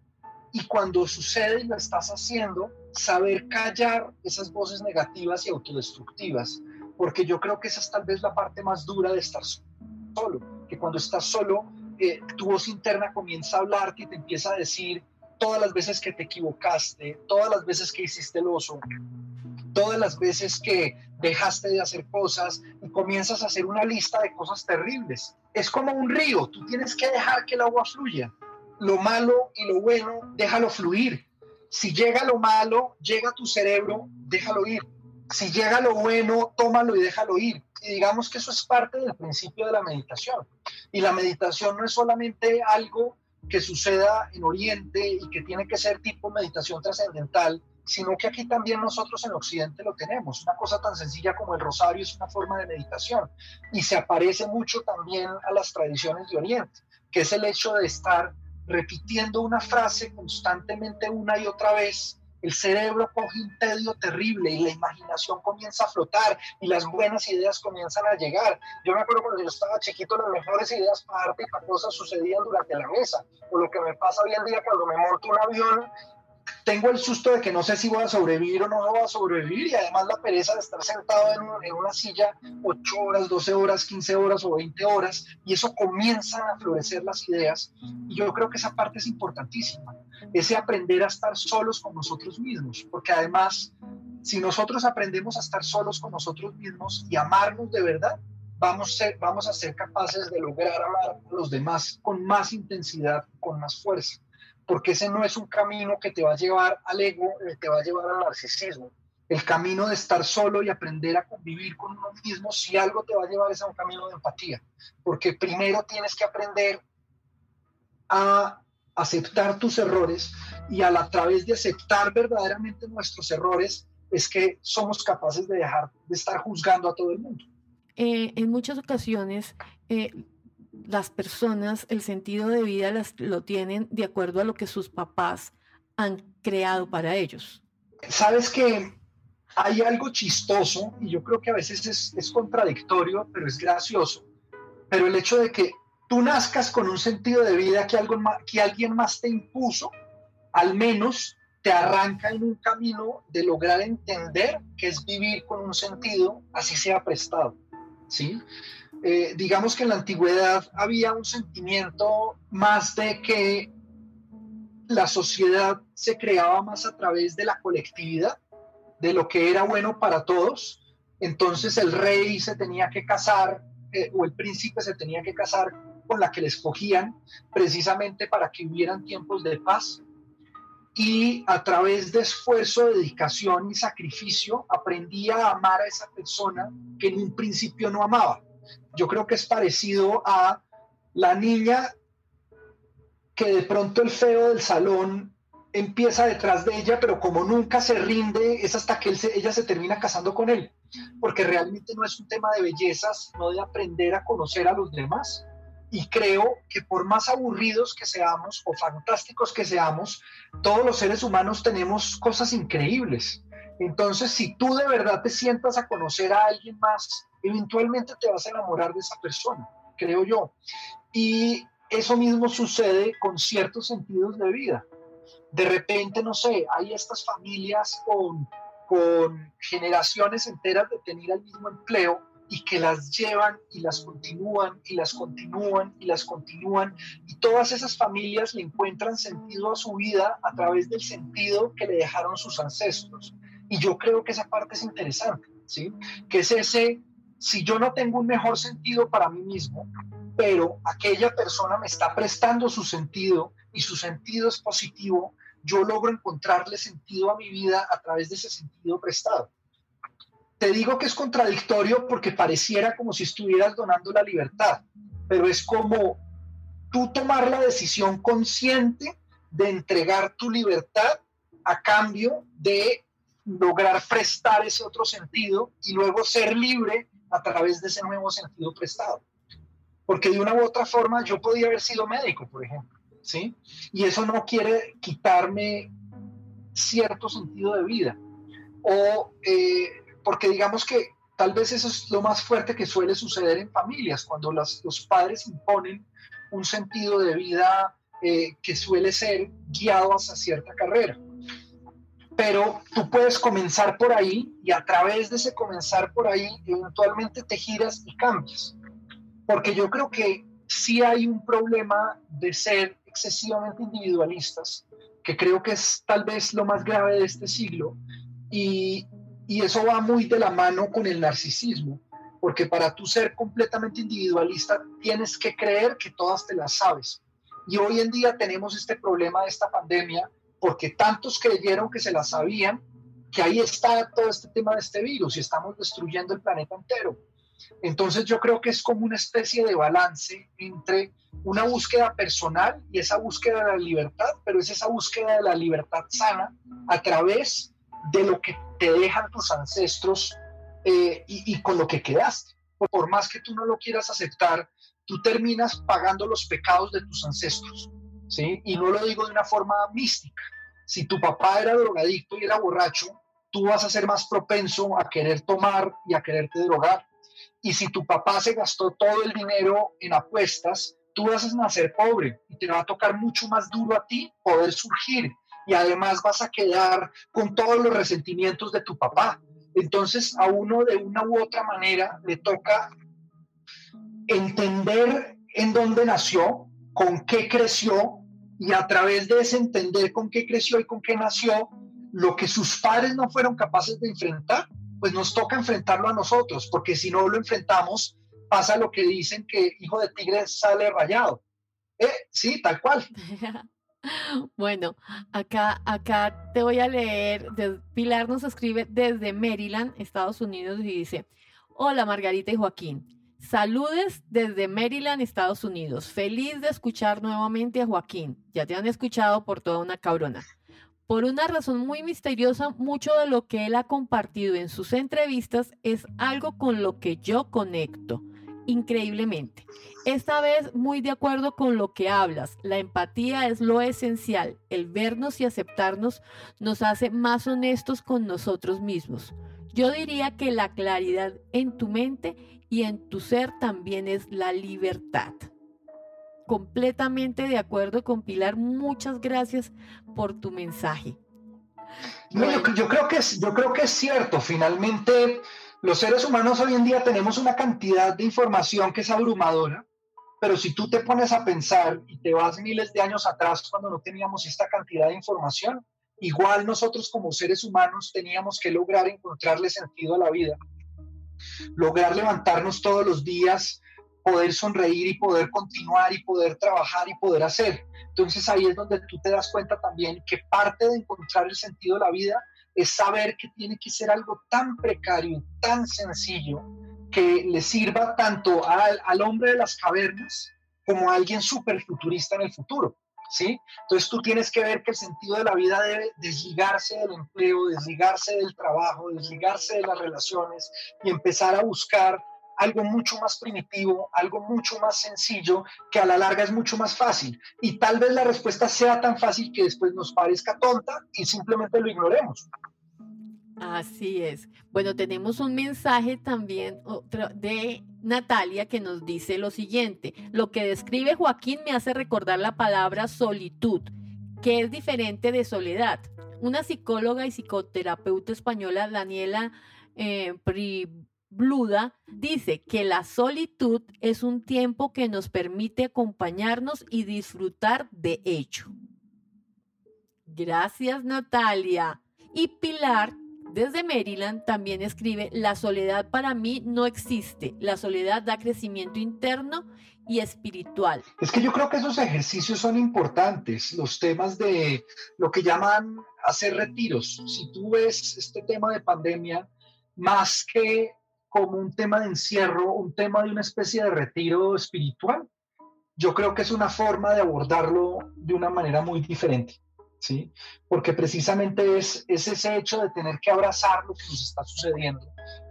Y cuando sucede y lo estás haciendo, saber callar esas voces negativas y autodestructivas, porque yo creo que esa es tal vez la parte más dura de estar solo, que cuando estás solo, eh, tu voz interna comienza a hablarte y te empieza a decir, todas las veces que te equivocaste, todas las veces que hiciste el oso, todas las veces que dejaste de hacer cosas y comienzas a hacer una lista de cosas terribles. Es como un río, tú tienes que dejar que el agua fluya. Lo malo y lo bueno, déjalo fluir. Si llega lo malo, llega a tu cerebro, déjalo ir. Si llega lo bueno, tómalo y déjalo ir. Y digamos que eso es parte del principio de la meditación. Y la meditación no es solamente algo que suceda en Oriente y que tiene que ser tipo meditación trascendental, sino que aquí también nosotros en Occidente lo tenemos. Una cosa tan sencilla como el rosario es una forma de meditación y se aparece mucho también a las tradiciones de Oriente, que es el hecho de estar repitiendo una frase constantemente una y otra vez el cerebro coge un tedio terrible y la imaginación comienza a flotar y las buenas ideas comienzan a llegar. Yo me acuerdo cuando yo estaba chiquito, las mejores ideas para arte y para cosas sucedían durante la mesa. O lo que me pasa hoy en día cuando me monto un avión tengo el susto de que no sé si voy a sobrevivir o no voy a sobrevivir y además la pereza de estar sentado en, una silla 8 horas, 12 horas, 15 horas o 20 horas y eso comienzan a florecer las ideas y yo creo que esa parte es importantísima, ese aprender a estar solos con nosotros mismos, porque además si nosotros aprendemos a estar solos con nosotros mismos y amarnos de verdad, vamos, ser, vamos a ser capaces de lograr amar a los demás con más intensidad, con más fuerza porque ese no es un camino que te va a llevar al ego, eh, te va a llevar al narcisismo. El camino de estar solo y aprender a convivir con uno mismo, si algo te va a llevar es a un camino de empatía, porque primero tienes que aprender a aceptar tus errores y a, la, través de aceptar verdaderamente nuestros errores es que somos capaces de dejar de estar juzgando a todo el mundo. Eh, en muchas ocasiones eh, las personas el sentido de vida las, lo tienen de acuerdo a lo que sus papás han creado para ellos. Sabes que hay algo chistoso y yo creo que a veces es, contradictorio, pero es gracioso. Pero el hecho de que tú nazcas con un sentido de vida que, algo que alguien más te impuso, al menos te arranca en un camino de lograr entender que es vivir con un sentido, así sea prestado. ¿sí? Eh, digamos que en la antigüedad había un sentimiento más de que la sociedad se creaba más a través de la colectividad, de lo que era bueno para todos. Entonces el rey se tenía que casar eh, o el príncipe se tenía que casar con la que le escogían precisamente para que hubieran tiempos de paz. Y a través de esfuerzo, dedicación y sacrificio aprendía a amar a esa persona que en un principio no amaba yo creo que es parecido a la niña que de pronto el feo del salón empieza detrás de ella, pero como nunca se rinde, es hasta que ella se termina casando con él, porque realmente no es un tema de bellezas, no de aprender a conocer a los demás. Y creo que por más aburridos que seamos o fantásticos que seamos, todos los seres humanos tenemos cosas increíbles. Entonces, si tú de verdad te sientas a conocer a alguien más eventualmente te vas a enamorar de esa persona, creo yo. Y eso mismo sucede con ciertos sentidos de vida. De repente, no sé, hay estas familias con, con generaciones enteras de tener el mismo empleo y que las llevan y las continúan y las continúan y las continúan y todas esas familias le encuentran sentido a su vida a través del sentido que le dejaron sus ancestros. Y yo creo que esa parte es interesante, ¿sí? Que es ese si yo no tengo un mejor sentido para mí mismo, pero aquella persona me está prestando su sentido y su sentido es positivo, yo logro encontrarle sentido a mi vida a través de ese sentido prestado. Te digo que es contradictorio porque pareciera como si estuvieras donando la libertad, pero es como tú tomar la decisión consciente de entregar tu libertad a cambio de lograr prestar ese otro sentido y luego ser libre a través de ese nuevo sentido prestado. Porque de una u otra forma yo podía haber sido médico, por ejemplo, ¿sí? Y eso no quiere quitarme cierto sentido de vida. O eh, porque digamos que tal vez eso es lo más fuerte que suele suceder en familias, cuando los padres imponen un sentido de vida eh, que suele ser guiado hacia cierta carrera pero tú puedes comenzar por ahí y a través de ese comenzar por ahí, eventualmente te giras y cambias. Porque yo creo que sí hay un problema de ser excesivamente individualistas, que creo que es tal vez lo más grave de este siglo, y, y eso va muy de la mano con el narcisismo, porque para tú ser completamente individualista tienes que creer que todas te las sabes. Y hoy en día tenemos este problema de esta pandemia porque tantos creyeron que se la sabían, que ahí está todo este tema de este virus y estamos destruyendo el planeta entero. Entonces yo creo que es como una especie de balance entre una búsqueda personal y esa búsqueda de la libertad, pero es esa búsqueda de la libertad sana a través de lo que te dejan tus ancestros eh, y, con lo que quedaste. Por, más que tú no lo quieras aceptar, tú terminas pagando los pecados de tus ancestros. Y no lo digo de una forma mística. Si tu papá era drogadicto y era borracho, tú vas a ser más propenso a querer tomar y a quererte drogar. Y si tu papá se gastó todo el dinero en apuestas, tú vas a nacer pobre y te va a tocar mucho más duro a ti poder surgir. Y además vas a quedar con todos los resentimientos de tu papá. Entonces a uno de una u otra manera le toca entender en dónde nació, con qué creció y a través de ese entender con qué creció y con qué nació, lo que sus padres no fueron capaces de enfrentar, pues nos toca enfrentarlo a nosotros, porque si no lo enfrentamos, pasa lo que dicen que hijo de tigre sale rayado. Eh, sí, tal cual. Bueno, acá, acá te voy a leer. Pilar nos escribe desde Maryland, Estados Unidos, y dice: Hola Margarita y Joaquín. Saludes desde Maryland, Estados Unidos. Feliz de escuchar nuevamente a Joaquín. Ya te han escuchado por toda una cabrona. Por una razón muy misteriosa, mucho de lo que él ha compartido en sus entrevistas es algo con lo que yo conecto increíblemente. Esta vez muy de acuerdo con lo que hablas. La empatía es lo esencial. El vernos y aceptarnos nos hace más honestos con nosotros mismos. Yo diría que la claridad en tu mente y en tu ser también es la libertad. Completamente de acuerdo con Pilar. Muchas gracias por tu mensaje. yo, creo que es, yo creo que es cierto. Finalmente, los seres humanos hoy en día tenemos una cantidad de información que es abrumadora, pero si tú te pones a pensar y te vas miles de años atrás cuando no teníamos esta cantidad de información, igual nosotros como seres humanos teníamos que lograr encontrarle sentido a la vida, lograr levantarnos todos los días, poder sonreír y poder continuar y poder trabajar y poder hacer. Entonces ahí es donde tú te das cuenta también que parte de encontrar el sentido de la vida es saber que tiene que ser algo tan precario, tan sencillo, que le sirva tanto al, al hombre de las cavernas como a alguien súper futurista en el futuro. Entonces tú tienes que ver que el sentido de la vida debe desligarse del empleo, desligarse del trabajo, desligarse de las relaciones y empezar a buscar algo mucho más primitivo, algo mucho más sencillo, que a la larga es mucho más fácil. Y tal vez la respuesta sea tan fácil que después nos parezca tonta y simplemente lo ignoremos. Así es. Bueno, tenemos un mensaje también de Natalia que nos dice lo siguiente. Lo que describe Joaquín me hace recordar la palabra solitud, que es diferente de soledad. Una psicóloga y psicoterapeuta española, Daniela eh, Bluda dice que la solitud es un tiempo que nos permite acompañarnos y disfrutar de hecho. Gracias Natalia. Y Pilar, desde Maryland, también escribe, la soledad para mí no existe. La soledad da crecimiento interno y espiritual. Es que yo creo que esos ejercicios son importantes, los temas de lo que llaman hacer retiros. Si tú ves este tema de pandemia, más que como un tema de encierro, un tema de una especie de retiro espiritual. Yo creo que es una forma de abordarlo de una manera muy diferente, ¿sí? Porque precisamente es, ese hecho de tener que abrazar lo que nos está sucediendo.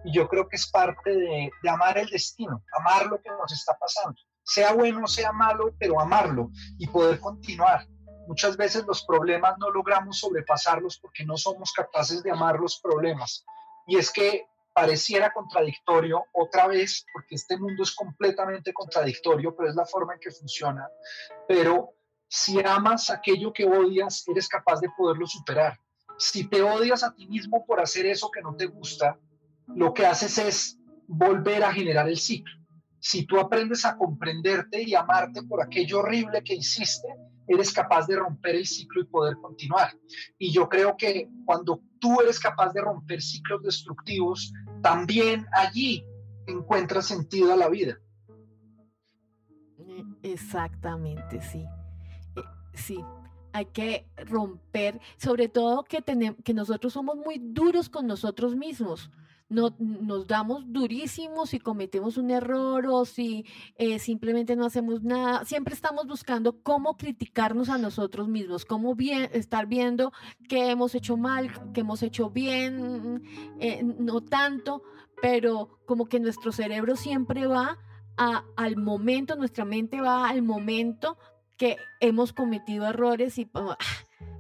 Y yo creo que es parte de, de amar el destino, amar lo que nos está pasando. Sea bueno, sea malo, pero amarlo y poder continuar. Muchas veces los problemas no logramos sobrepasarlos porque no somos capaces de amar los problemas. Y es que pareciera contradictorio otra vez, porque este mundo es completamente contradictorio, pero es la forma en que funciona. Pero si amas aquello que odias, eres capaz de poderlo superar. Si te odias a ti mismo por hacer eso que no te gusta, lo que haces es volver a generar el ciclo. Si tú aprendes a comprenderte y amarte por aquello horrible que hiciste, eres capaz de romper el ciclo y poder continuar. Y yo creo que cuando tú eres capaz de romper ciclos destructivos, también allí encuentra sentido a la vida. Exactamente, sí. Sí, hay que romper, sobre todo que, tenemos, que nosotros somos muy duros con nosotros mismos. no, nos damos durísimos si cometemos un error o si eh, simplemente no hacemos nada. Siempre estamos buscando cómo criticarnos a nosotros mismos, cómo bien, estar viendo qué hemos hecho mal, qué hemos hecho bien, eh, no tanto, pero como que nuestro cerebro siempre va al momento, nuestra mente va al momento que hemos cometido errores y ah,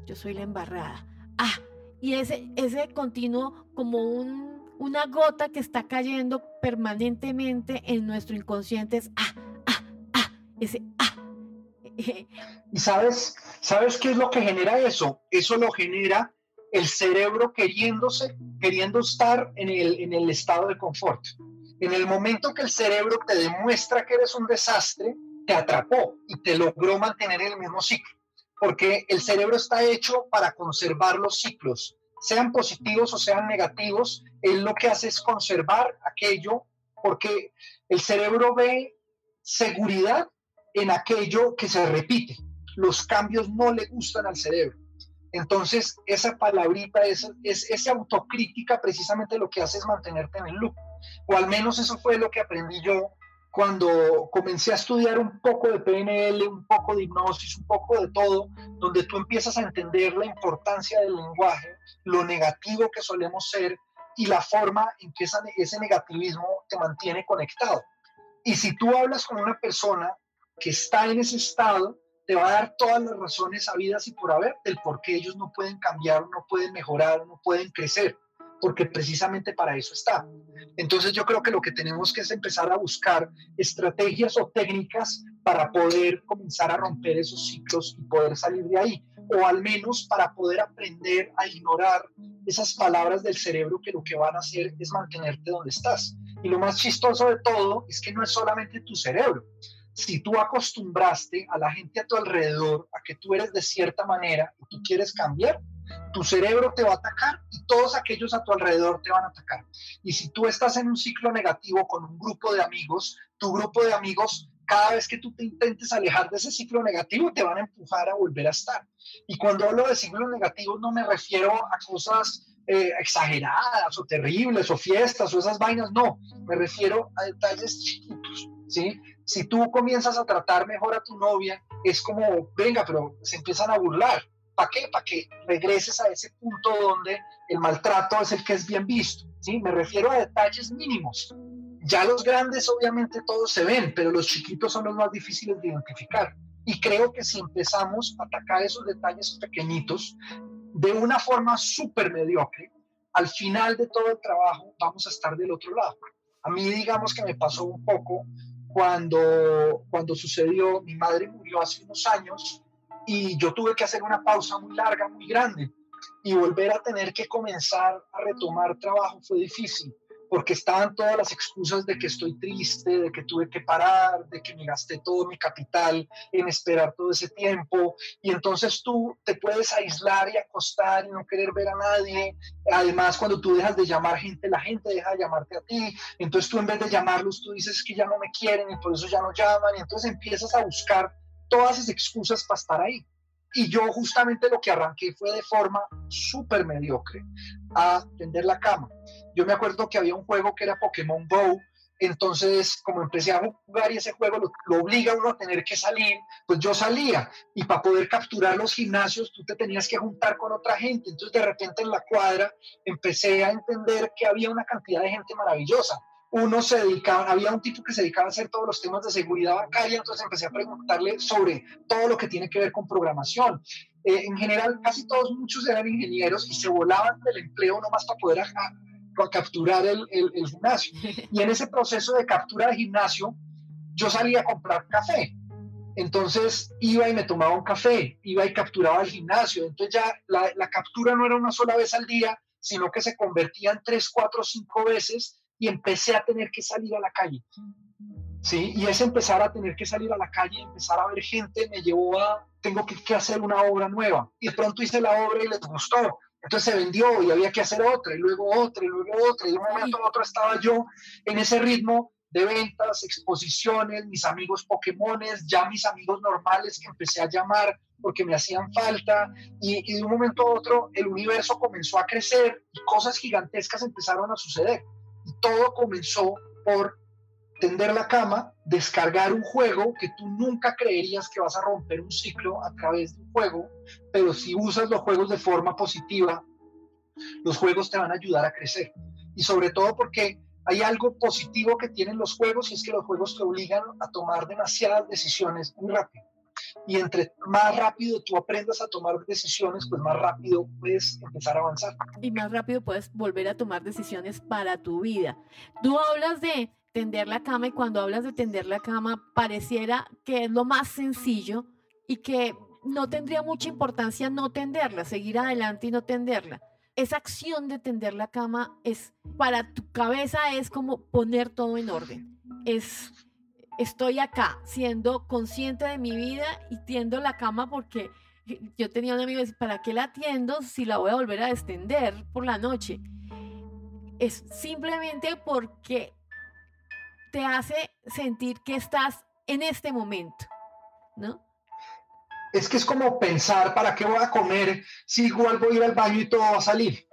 yo soy la embarrada. Ah, y ese, ese continuo como un, una gota que está cayendo permanentemente en nuestro inconsciente es ah, ah, ah, ese ah. ¿Y sabes, sabes qué es lo que genera eso? Eso lo genera el cerebro queriéndose, queriendo estar en el, en el estado de confort. En el momento que el cerebro te demuestra que eres un desastre, te atrapó y te logró mantener en el mismo ciclo. Porque el cerebro está hecho para conservar los ciclos, sean positivos o sean negativos. Él lo que hace es conservar aquello porque el cerebro ve seguridad en aquello que se repite. Los cambios no le gustan al cerebro. Entonces, esa palabrita, esa, es, esa autocrítica, precisamente lo que hace es mantenerte en el loop. O al menos eso fue lo que aprendí yo cuando comencé a estudiar un poco de PNL, un poco de hipnosis, un poco de todo, donde tú empiezas a entender la importancia del lenguaje, lo negativo que solemos ser y la forma en que ese negativismo te mantiene conectado. Y si tú hablas con una persona que está en ese estado, te va a dar todas las razones sabidas y por haber del por qué ellos no pueden cambiar, no pueden mejorar, no pueden crecer, porque precisamente para eso está. Entonces yo creo que lo que tenemos que es empezar a buscar estrategias o técnicas para poder comenzar a romper esos ciclos y poder salir de ahí, o al menos para poder aprender a ignorar esas palabras del cerebro que lo que van a hacer es mantenerte donde estás. Y lo más chistoso de todo es que no es solamente tu cerebro, si tú acostumbraste a la gente a tu alrededor a que tú eres de cierta manera y tú quieres cambiar, tu cerebro te va a atacar y todos aquellos a tu alrededor te van a atacar. Y si tú estás en un ciclo negativo con un grupo de amigos, tu grupo de amigos, cada vez que tú te intentes alejar de ese ciclo negativo, te van a empujar a volver a estar. Y cuando hablo de ciclos negativos, no me refiero a cosas eh, exageradas o terribles o fiestas o esas vainas, no, me refiero a detalles chiquitos, ¿sí? Si tú comienzas a tratar mejor a tu novia, es como, venga, pero se empiezan a burlar. ¿Para qué? Para que regreses a ese punto donde el maltrato es el que es bien visto. ¿sí? Me refiero a detalles mínimos. Ya los grandes obviamente todos se ven, pero los chiquitos son los más difíciles de identificar. Y creo que si empezamos a atacar esos detalles pequeñitos de una forma súper mediocre, al final de todo el trabajo vamos a estar del otro lado. A mí digamos que me pasó un poco cuando, cuando sucedió, mi madre murió hace unos años y yo tuve que hacer una pausa muy larga, muy grande, y volver a tener que comenzar a retomar trabajo fue difícil porque estaban todas las excusas de que estoy triste, de que tuve que parar, de que me gasté todo mi capital en esperar todo ese tiempo. Y entonces tú te puedes aislar y acostar y no querer ver a nadie. Además, cuando tú dejas de llamar gente, la gente deja de llamarte a ti. Entonces tú en vez de llamarlos, tú dices que ya no me quieren y por eso ya no llaman. Y entonces empiezas a buscar todas esas excusas para estar ahí. Y yo justamente lo que arranqué fue de forma súper mediocre a tender la cama. Yo me acuerdo que había un juego que era Pokémon Go, entonces como empecé a jugar y ese juego lo, obliga a uno a tener que salir, pues yo salía y para poder capturar los gimnasios tú te tenías que juntar con otra gente, entonces de repente en la cuadra empecé a entender que había una cantidad de gente maravillosa uno se dedicaba, había un tipo que se dedicaba a hacer todos los temas de seguridad bancaria, entonces empecé a preguntarle sobre todo lo que tiene que ver con programación. Eh, en general, casi todos, muchos eran ingenieros y se volaban del empleo nomás para poder capturar el, el, el, gimnasio. Y en ese proceso de captura de gimnasio, yo salía a comprar café. Entonces iba y me tomaba un café, iba y capturaba el gimnasio. Entonces ya la, la captura no era una sola vez al día, sino que se convertía en tres, cuatro, cinco veces y empecé a tener que salir a la calle. ¿sí? Y ese empezar a tener que salir a la calle, empezar a ver gente, me llevó a, tengo que, que, hacer una obra nueva. Y de pronto hice la obra y les gustó. Entonces se vendió y había que hacer otra, y luego otra, y luego otra. Y de un momento a otro estaba yo en ese ritmo de ventas, exposiciones, mis amigos Pokémones, ya mis amigos normales que empecé a llamar porque me hacían falta. Y, y de un momento a otro el universo comenzó a crecer y cosas gigantescas empezaron a suceder todo comenzó por tender la cama, descargar un juego que tú nunca creerías que vas a romper un ciclo a través de un juego, pero si usas los juegos de forma positiva, los juegos te van a ayudar a crecer. Y sobre todo porque hay algo positivo que tienen los juegos y es que los juegos te obligan a tomar demasiadas decisiones muy rápido. Y entre más rápido tú aprendas a tomar decisiones, pues más rápido puedes empezar a avanzar. Y más rápido puedes volver a tomar decisiones para tu vida. Tú hablas de tender la cama y cuando hablas de tender la cama pareciera que es lo más sencillo y que no tendría mucha importancia no tenderla, seguir adelante y no tenderla. Esa acción de tender la cama es para tu cabeza es como poner todo en orden. Es estoy acá siendo consciente de mi vida y tiendo la cama porque yo tenía un amigo que decía, ¿para qué la tiendo si la voy a volver a extender por la noche? Es simplemente porque te hace sentir que estás en este momento, ¿no? Es que es como pensar, ¿para qué voy a comer si igual voy a ir al baño y todo va a salir?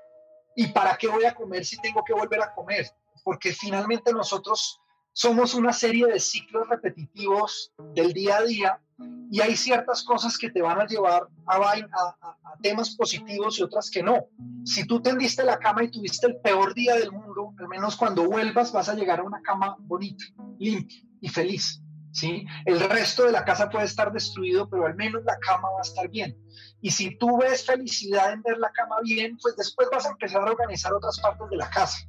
¿Y para qué voy a comer si tengo que volver a comer? Porque finalmente nosotros somos una serie de ciclos repetitivos del día a día y hay ciertas cosas que te van a llevar a, temas positivos y otras que no. Si tú tendiste la cama y tuviste el peor día del mundo, al menos cuando vuelvas vas a llegar a una cama bonita, limpia y feliz. ¿sí? El resto de la casa puede estar destruido, pero al menos la cama va a estar bien. Y si tú ves felicidad en ver la cama bien, pues después vas a empezar a organizar otras partes de la casa.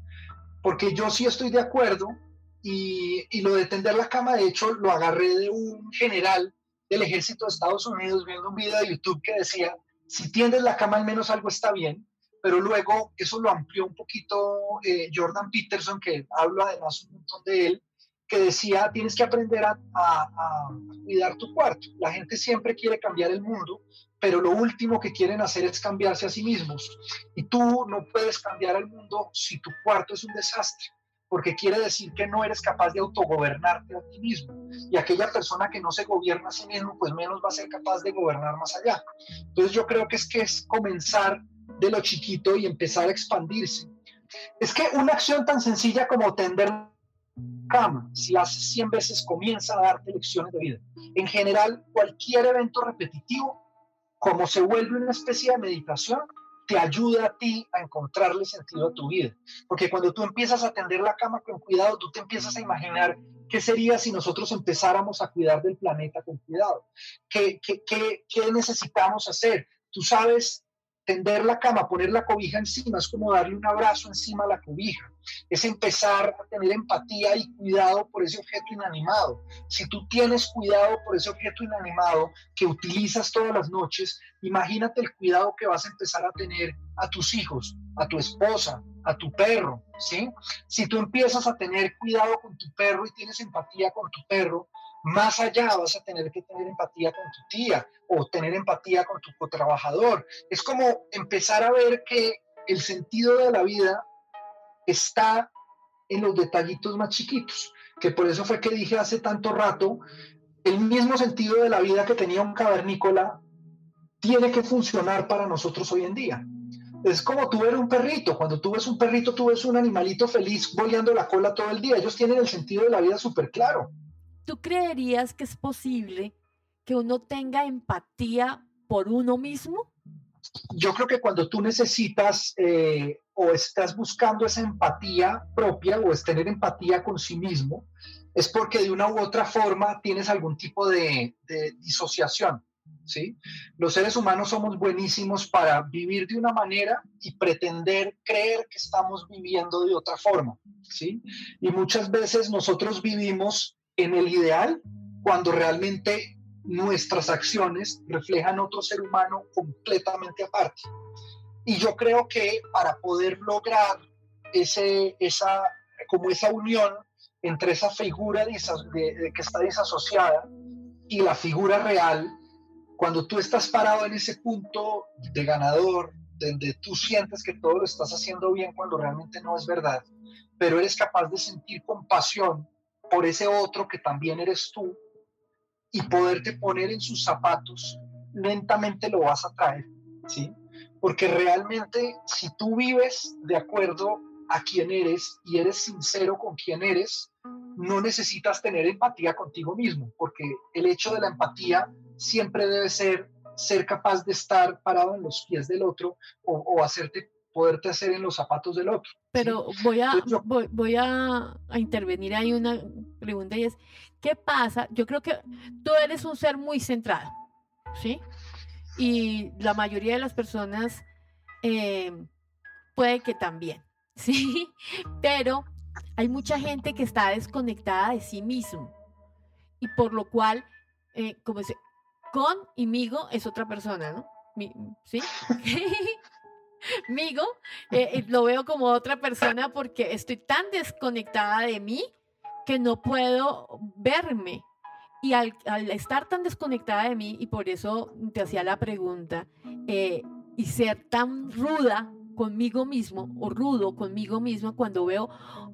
Porque yo sí estoy de acuerdo y, lo de tender la cama, de hecho, lo agarré de un general del ejército de Estados Unidos viendo un video de YouTube que decía, si tiendes la cama al menos algo está bien, pero luego eso lo amplió un poquito eh, Jordan Peterson, que habla además un montón de él, que decía, tienes que aprender a, cuidar tu cuarto. La gente siempre quiere cambiar el mundo, pero lo último que quieren hacer es cambiarse a sí mismos. Y tú no puedes cambiar el mundo si tu cuarto es un desastre porque quiere decir que no eres capaz de autogobernarte a ti mismo. Y aquella persona que no se gobierna a sí mismo, pues menos va a ser capaz de gobernar más allá. Entonces yo creo que es que es comenzar de lo chiquito y empezar a expandirse. Es que una acción tan sencilla como tender cama, si haces 100 veces, comienza a darte lecciones de vida. En general, cualquier evento repetitivo, como se vuelve una especie de meditación, te ayuda a ti a encontrarle sentido a tu vida. Porque cuando tú empiezas a tender la cama con cuidado, tú te empiezas a imaginar qué sería si nosotros empezáramos a cuidar del planeta con cuidado. ¿Qué, qué, qué, qué necesitamos hacer? Tú sabes tender la cama, poner la cobija encima, es como darle un abrazo encima a la cobija, es empezar a tener empatía y cuidado por ese objeto inanimado. Si tú tienes cuidado por ese objeto inanimado que utilizas todas las noches, imagínate el cuidado que vas a empezar a tener a tus hijos, a tu esposa, a tu perro, ¿sí? Si tú empiezas a tener cuidado con tu perro y tienes empatía con tu perro, más allá vas a tener que tener empatía con tu tía o tener empatía con tu trabajador. Es como empezar a ver que el sentido de la vida está en los detallitos más chiquitos, que por eso fue que dije hace tanto rato, el mismo sentido de la vida que tenía un cavernícola tiene que funcionar para nosotros hoy en día. Es como tú ver un perrito. Cuando tú ves un perrito, tú ves un animalito feliz boleando la cola todo el día. Ellos tienen el sentido de la vida súper claro. ¿Tú creerías que es posible que uno tenga empatía por uno mismo? Yo creo que cuando tú necesitas eh, o estás buscando esa empatía propia o es tener empatía con sí mismo, es porque de una u otra forma tienes algún tipo de, de disociación. ¿sí? Los seres humanos somos buenísimos para vivir de una manera y pretender creer que estamos viviendo de otra forma. ¿sí? Y muchas veces nosotros vivimos en el ideal cuando realmente nuestras acciones reflejan otro ser humano completamente aparte. Y yo creo que para poder lograr ese, esa, como esa unión entre esa figura de, que está desasociada y la figura real, cuando tú estás parado en ese punto de ganador, donde tú sientes que todo lo estás haciendo bien cuando realmente no es verdad, pero eres capaz de sentir compasión por ese otro que también eres tú y poderte poner en sus zapatos, lentamente lo vas a traer, ¿sí? Porque realmente si tú vives de acuerdo a quién eres y eres sincero con quién eres, no necesitas tener empatía contigo mismo, porque el hecho de la empatía siempre debe ser ser capaz de estar parado en los pies del otro o, hacerte poderte hacer en los zapatos del otro. Pero voy a voy, a, a, intervenir ahí una pregunta y es ¿qué pasa? Yo creo que tú eres un ser muy centrado, ¿sí? Y la mayoría de las personas eh, puede que también, ¿sí? Pero hay mucha gente que está desconectada de sí mismo y por lo cual, eh, como dice, con y migo es otra persona, ¿no? ¿Sí? migo eh, lo veo como otra persona porque estoy tan desconectada de mí que no puedo verme. Y al, estar tan desconectada de mí, y por eso te hacía la pregunta, eh, y ser tan ruda conmigo mismo o rudo conmigo mismo cuando veo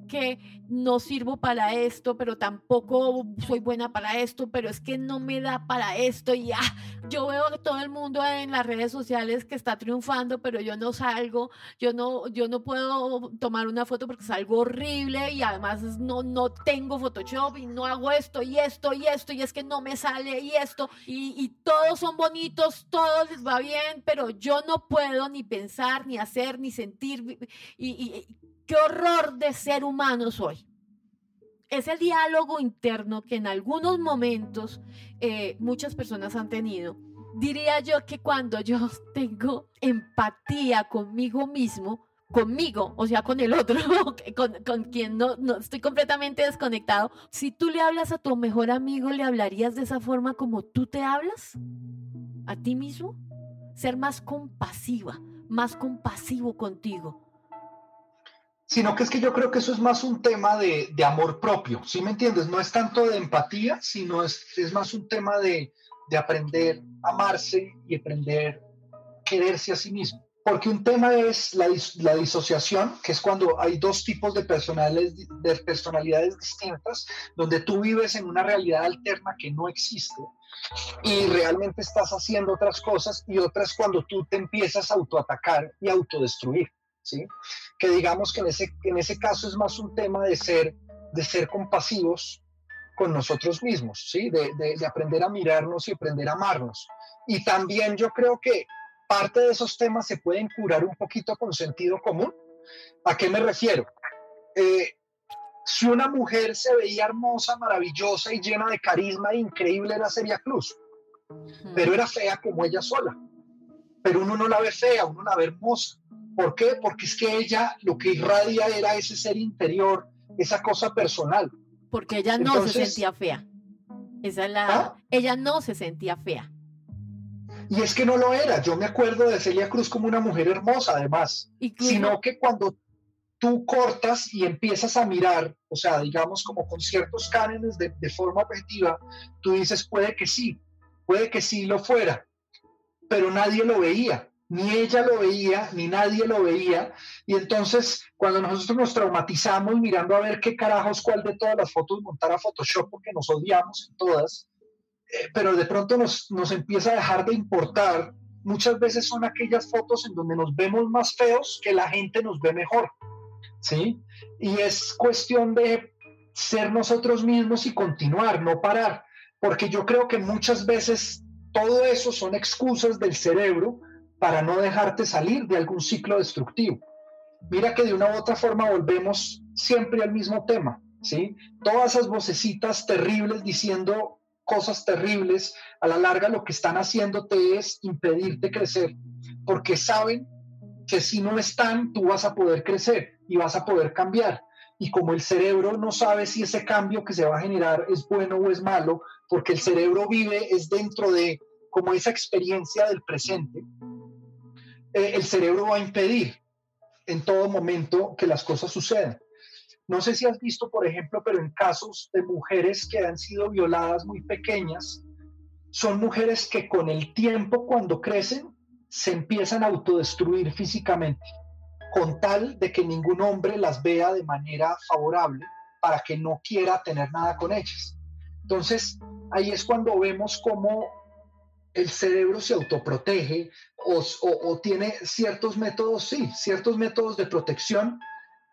que no sirvo para esto, pero tampoco soy buena para esto, pero es que no me da para esto y ah, yo veo que todo el mundo en las redes sociales que está triunfando, pero yo no salgo, yo no, yo no puedo tomar una foto porque salgo horrible y además no, no tengo Photoshop y no hago esto y esto y esto y es que no me sale y esto y, y todos son bonitos, todos les va bien, pero yo no puedo ni pensar, ni hacer, ni sentir y, qué horror de ser humano soy. Es el diálogo interno que en algunos momentos eh, muchas personas han tenido. Diría yo que cuando yo tengo empatía conmigo mismo, conmigo, o sea, con el otro, con, quien no, no, estoy completamente desconectado. Si tú le hablas a tu mejor amigo, ¿le hablarías de esa forma como tú te hablas? ¿A ti mismo? Ser más compasiva, más compasivo contigo sino que es que yo creo que eso es más un tema de, amor propio, ¿sí me entiendes? No es tanto de empatía, sino es, es más un tema de, aprender a amarse y aprender a quererse a sí mismo. Porque un tema es la, la, disociación, que es cuando hay dos tipos de personalidades, de personalidades distintas, donde tú vives en una realidad alterna que no existe y realmente estás haciendo otras cosas, y otras cuando tú te empiezas a autoatacar y autodestruir. ¿sí? Que digamos que en ese, en ese caso es más un tema de ser, de ser compasivos con nosotros mismos, ¿sí? De, de, aprender a mirarnos y aprender a amarnos. Y también yo creo que parte de esos temas se pueden curar un poquito con sentido común. ¿A qué me refiero? Eh, si una mujer se veía hermosa, maravillosa y llena de carisma e increíble era Celia Cruz, pero era fea como ella sola. Pero uno no la ve fea, uno la ve hermosa. ¿Por qué? Porque es que ella lo que irradia era ese ser interior, esa cosa personal. Porque ella no se sentía fea. Esa la, ¿Ah? Ella no se sentía fea. Y es que no lo era. Yo me acuerdo de Celia Cruz como una mujer hermosa, además. Sino que cuando tú cortas y empiezas a mirar, o sea, digamos como con ciertos cánones de, forma objetiva, tú dices, puede que sí, puede que sí lo fuera, pero nadie lo veía ni ella lo veía, ni nadie lo veía. Y entonces, cuando nosotros nos traumatizamos mirando a ver qué carajos, cuál de todas las fotos montar a Photoshop, porque nos odiamos en todas, eh, pero de pronto nos, nos empieza a dejar de importar. Muchas veces son aquellas fotos en donde nos vemos más feos que la gente nos ve mejor. ¿Sí? Y es cuestión de ser nosotros mismos y continuar, no parar. Porque yo creo que muchas veces todo eso son excusas del cerebro para no dejarte salir de algún ciclo destructivo. Mira que de una u otra forma volvemos siempre al mismo tema, ¿sí? Todas esas vocecitas terribles diciendo cosas terribles, a la larga lo que están haciéndote es impedirte crecer, porque saben que si no están, tú vas a poder crecer y vas a poder cambiar. Y como el cerebro no sabe si ese cambio que se va a generar es bueno o es malo, porque el cerebro vive es dentro de como esa experiencia del presente, eh, el cerebro va a impedir en todo momento que las cosas sucedan. No sé si has visto, por ejemplo, pero en casos de mujeres que han sido violadas muy pequeñas, son mujeres que con el tiempo, cuando crecen, se empiezan a autodestruir físicamente, con tal de que ningún hombre las vea de manera favorable para que no quiera tener nada con ellas. Entonces, ahí es cuando vemos cómo el cerebro se autoprotege o, tiene ciertos métodos, sí, ciertos métodos de protección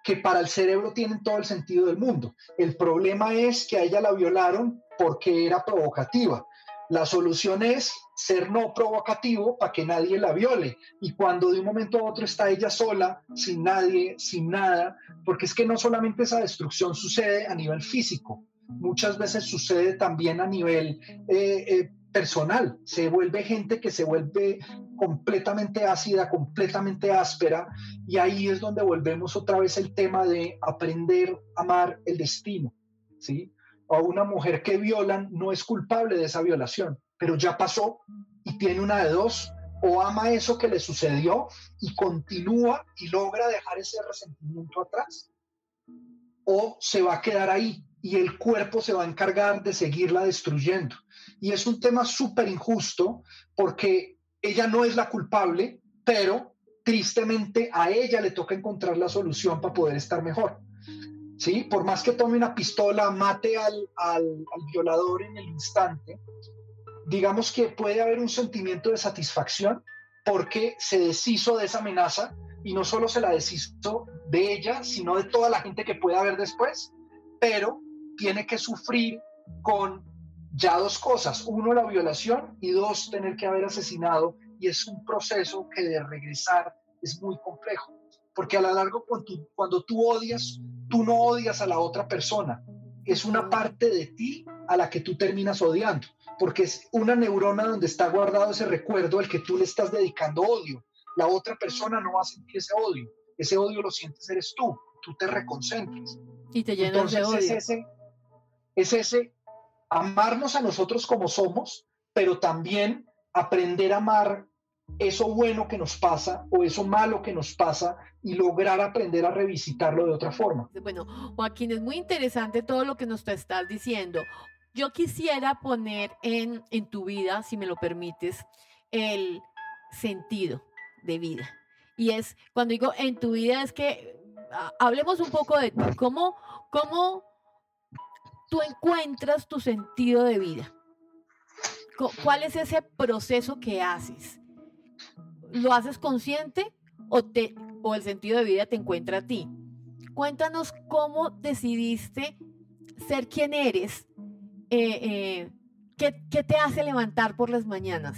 que para el cerebro tienen todo el sentido del mundo. El problema es que a ella la violaron porque era provocativa. La solución es ser no provocativo para que nadie la viole. Y cuando de un momento a otro está ella sola, sin nadie, sin nada, porque es que no solamente esa destrucción sucede a nivel físico, muchas veces sucede también a nivel eh, eh, personal. Se vuelve gente que se vuelve completamente ácida, completamente áspera, y ahí es donde volvemos otra vez el tema de aprender a amar el destino, ¿sí? A una mujer que violan no es culpable de esa violación, pero ya pasó y tiene una de dos, o ama eso que le sucedió y continúa y logra dejar ese resentimiento atrás, o se va a quedar ahí y el cuerpo se va a encargar de seguirla destruyendo. Y es un tema súper injusto porque ella no es la culpable, pero tristemente a ella le toca encontrar la solución para poder estar mejor. ¿Sí? Por más que tome una pistola, mate al, al violador en el instante, digamos que puede haber un sentimiento de satisfacción porque se deshizo de esa amenaza y no solo se la deshizo de ella, sino de toda la gente que pueda haber después, pero tiene que sufrir con ya dos cosas. Uno, la violación y dos, tener que haber asesinado. Y es un proceso que de regresar es muy complejo. Porque a lo largo, cuando tú, odias, tú no odias a la otra persona. Es una parte de ti a la que tú terminas odiando. Porque es una neurona donde está guardado ese recuerdo al que tú le estás dedicando odio. La otra persona no va a sentir ese odio. Ese odio lo sientes eres tú. Tú te reconcentras. Y te llenas de odio. Es ese, es ese amarnos a nosotros como somos, pero también aprender a amar eso bueno que nos pasa o eso malo que nos pasa y lograr aprender a revisitarlo de otra forma. Bueno, Joaquín, es muy interesante todo lo que nos estás diciendo. Yo quisiera poner en, en tu vida, si me lo permites, el sentido de vida. Y es, cuando digo en tu vida, es que hablemos un poco de cómo, cómo tú encuentras tu sentido de vida? ¿Cuál es ese proceso que haces? ¿Lo haces consciente o, te, o el sentido de vida te encuentra a ti? Cuéntanos cómo decidiste ser quien eres. Eh, eh, ¿qué, ¿Qué te hace levantar por las mañanas?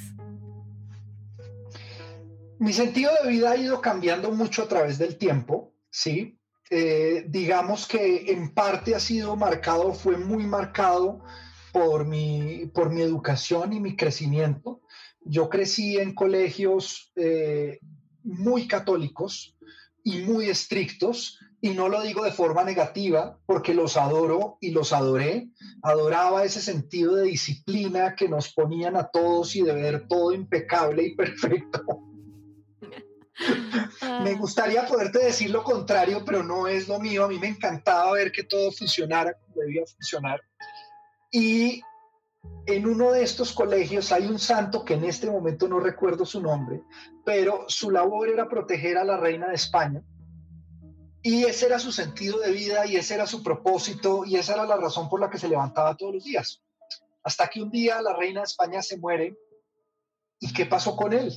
Mi sentido de vida ha ido cambiando mucho a través del tiempo, ¿sí? Eh, digamos que en parte ha sido marcado, fue muy marcado por mi, por mi educación y mi crecimiento. Yo crecí en colegios eh, muy católicos y muy estrictos, y no lo digo de forma negativa, porque los adoro y los adoré. Adoraba ese sentido de disciplina que nos ponían a todos y de ver todo impecable y perfecto. me gustaría poderte decir lo contrario, pero no es lo mío. A mí me encantaba ver que todo funcionara como debía funcionar. Y en uno de estos colegios hay un santo que en este momento no recuerdo su nombre, pero su labor era proteger a la reina de España. Y ese era su sentido de vida y ese era su propósito y esa era la razón por la que se levantaba todos los días. Hasta que un día la reina de España se muere. ¿Y qué pasó con él?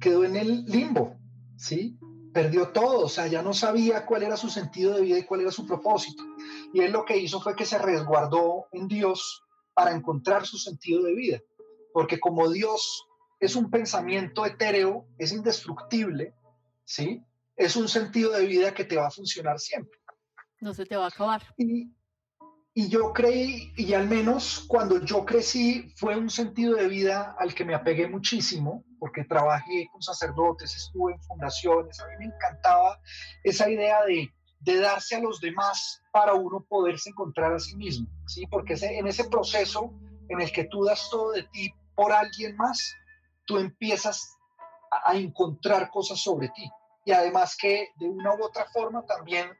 Quedó en el limbo ¿sí? Perdió todo, o sea, ya no sabía cuál era su sentido de vida y cuál era su propósito. Y él lo que hizo fue que se resguardó en Dios para encontrar su sentido de vida. Porque como Dios es un pensamiento etéreo, es indestructible, ¿sí? Es un sentido de vida que te va a funcionar siempre. No se te va a acabar. Y, y yo creí, y al menos cuando yo crecí, fue un sentido de vida al que me apegué muchísimo, porque trabajé con sacerdotes, estuve en fundaciones, a mí me encantaba esa idea de, de darse a los demás para uno poderse encontrar a sí mismo, ¿sí? Porque en ese proceso en el que tú das todo de ti por alguien más, tú empiezas a, a encontrar cosas sobre ti. Y además que de una u otra forma también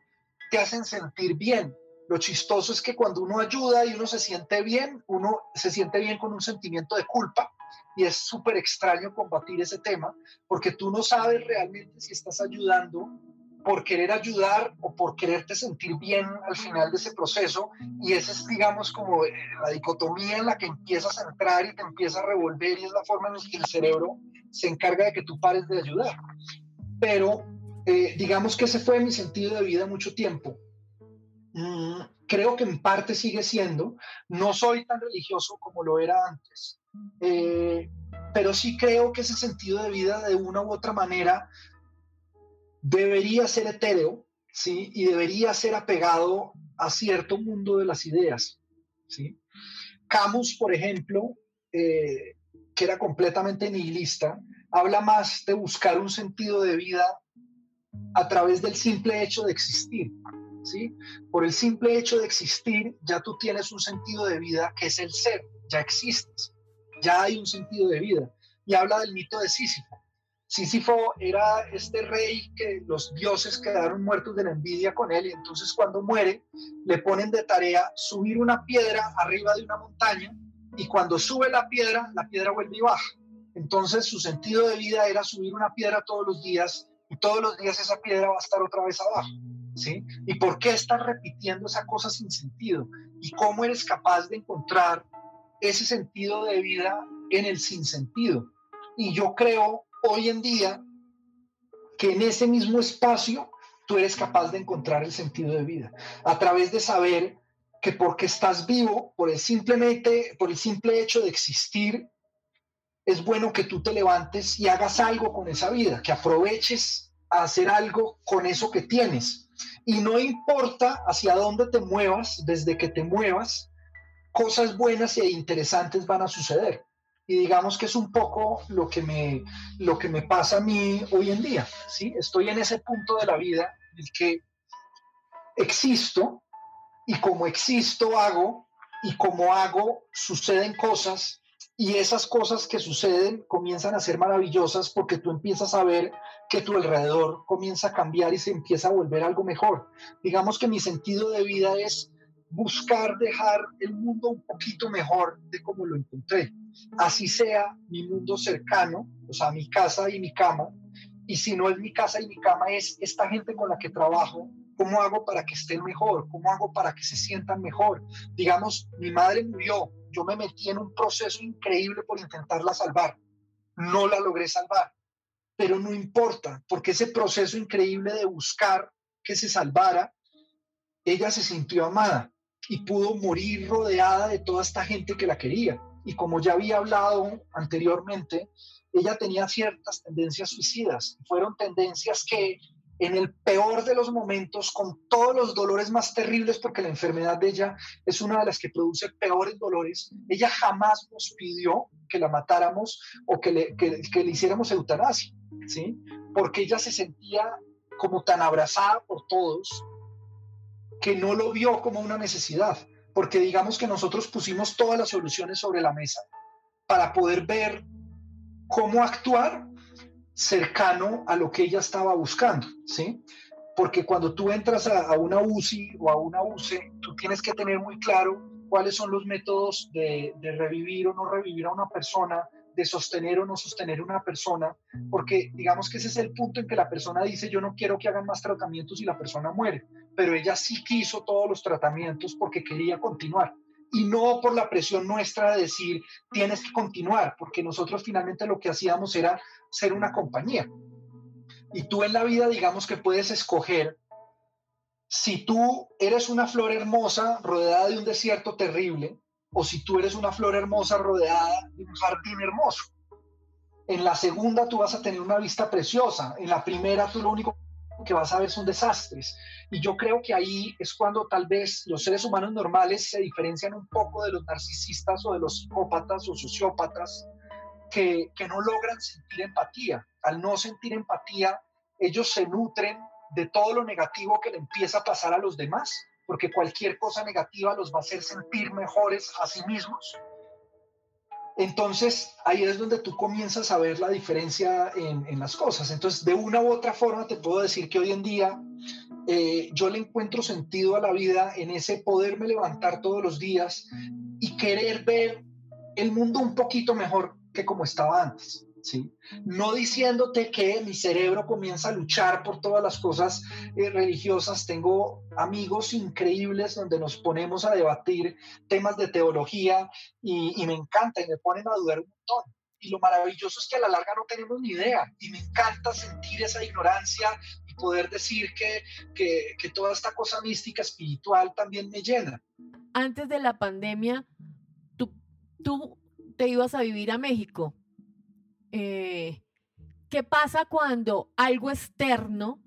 te hacen sentir bien, lo chistoso es que cuando uno ayuda y uno se siente bien, uno se siente bien con un sentimiento de culpa y es súper extraño combatir ese tema porque tú no sabes realmente si estás ayudando por querer ayudar o por quererte sentir bien al final de ese proceso y esa es digamos como eh, la dicotomía en la que empiezas a entrar y te empieza a revolver y es la forma en la que el cerebro se encarga de que tú pares de ayudar. Pero eh, digamos que ese fue mi sentido de vida mucho tiempo. Mm, creo que en parte sigue siendo. No soy tan religioso como lo era antes, eh, pero sí creo que ese sentido de vida de una u otra manera debería ser etéreo, ¿sí? Y debería ser apegado a cierto mundo de las ideas, ¿sí? Camus, por ejemplo, eh, que era completamente nihilista, habla más de buscar un sentido de vida a través del simple hecho de existir. ¿sí? Por el simple hecho de existir, ya tú tienes un sentido de vida que es el ser, ya existes, ya hay un sentido de vida. Y habla del mito de Sísifo. Sísifo era este rey que los dioses quedaron muertos de la envidia con él y entonces cuando muere le ponen de tarea subir una piedra arriba de una montaña y cuando sube la piedra, la piedra vuelve y baja. Entonces su sentido de vida era subir una piedra todos los días y todos los días esa piedra va a estar otra vez abajo. ¿sí? ¿Y por qué estás repitiendo esa cosa sin sentido? ¿Y cómo eres capaz de encontrar ese sentido de vida en el sinsentido? Y yo creo hoy en día que en ese mismo espacio tú eres capaz de encontrar el sentido de vida a través de saber que porque estás vivo, por el, simplemente, por el simple hecho de existir, es bueno que tú te levantes y hagas algo con esa vida, que aproveches a hacer algo con eso que tienes. Y no importa hacia dónde te muevas, desde que te muevas, cosas buenas e interesantes van a suceder. Y digamos que es un poco lo que me, lo que me pasa a mí hoy en día. ¿sí? Estoy en ese punto de la vida en el que existo y como existo hago y como hago suceden cosas y esas cosas que suceden comienzan a ser maravillosas porque tú empiezas a ver que tu alrededor comienza a cambiar y se empieza a volver algo mejor. Digamos que mi sentido de vida es buscar dejar el mundo un poquito mejor de como lo encontré. Así sea mi mundo cercano, o sea, mi casa y mi cama. Y si no es mi casa y mi cama, es esta gente con la que trabajo, ¿cómo hago para que estén mejor? ¿Cómo hago para que se sientan mejor? Digamos, mi madre murió, yo me metí en un proceso increíble por intentarla salvar. No la logré salvar, pero no importa, porque ese proceso increíble de buscar que se salvara, ella se sintió amada y pudo morir rodeada de toda esta gente que la quería. Y como ya había hablado anteriormente, ella tenía ciertas tendencias suicidas. Fueron tendencias que en el peor de los momentos, con todos los dolores más terribles, porque la enfermedad de ella es una de las que produce peores dolores, ella jamás nos pidió que la matáramos o que le, que, le hiciéramos eutanasia, ¿sí? Porque ella se sentía como tan abrazada por todos que no lo vio como una necesidad, porque digamos que nosotros pusimos todas las soluciones sobre la mesa para poder ver cómo actuar cercano a lo que ella estaba buscando, ¿sí? Porque cuando tú entras a, una UCI o a una UCE, tú tienes que tener muy claro cuáles son los métodos de, de revivir o no revivir a una persona, de sostener o no sostener una persona, porque digamos que ese es el punto en que la persona dice yo no quiero que hagan más tratamientos y la persona muere, pero ella sí quiso todos los tratamientos porque quería continuar. Y no por la presión nuestra de decir tienes que continuar, porque nosotros finalmente lo que hacíamos era ser una compañía. Y tú en la vida, digamos que puedes escoger si tú eres una flor hermosa rodeada de un desierto terrible o si tú eres una flor hermosa rodeada de un jardín hermoso. En la segunda tú vas a tener una vista preciosa, en la primera tú lo único que vas a ver son desastres. Y yo creo que ahí es cuando tal vez los seres humanos normales se diferencian un poco de los narcisistas o de los psicópatas o sociópatas, que, no logran sentir empatía. Al no sentir empatía, ellos se nutren de todo lo negativo que le empieza a pasar a los demás, porque cualquier cosa negativa los va a hacer sentir mejores a sí mismos. Entonces, ahí es donde tú comienzas a ver la diferencia en, las cosas. Entonces, de una u otra forma, te puedo decir que hoy en día eh, yo le encuentro sentido a la vida en ese poderme levantar todos los días y querer ver el mundo un poquito mejor que como estaba antes. ¿Sí? No diciéndote que mi cerebro comienza a luchar por todas las cosas eh, religiosas. Tengo amigos increíbles donde nos ponemos a debatir temas de teología y, y me encanta y me ponen a dudar un montón. Y lo maravilloso es que a la larga no tenemos ni idea. Y me encanta sentir esa ignorancia y poder decir que, que, toda esta cosa mística, espiritual también me llena. Antes de la pandemia, tú, tú te ibas a vivir a México. Eh, ¿Qué pasa cuando algo externo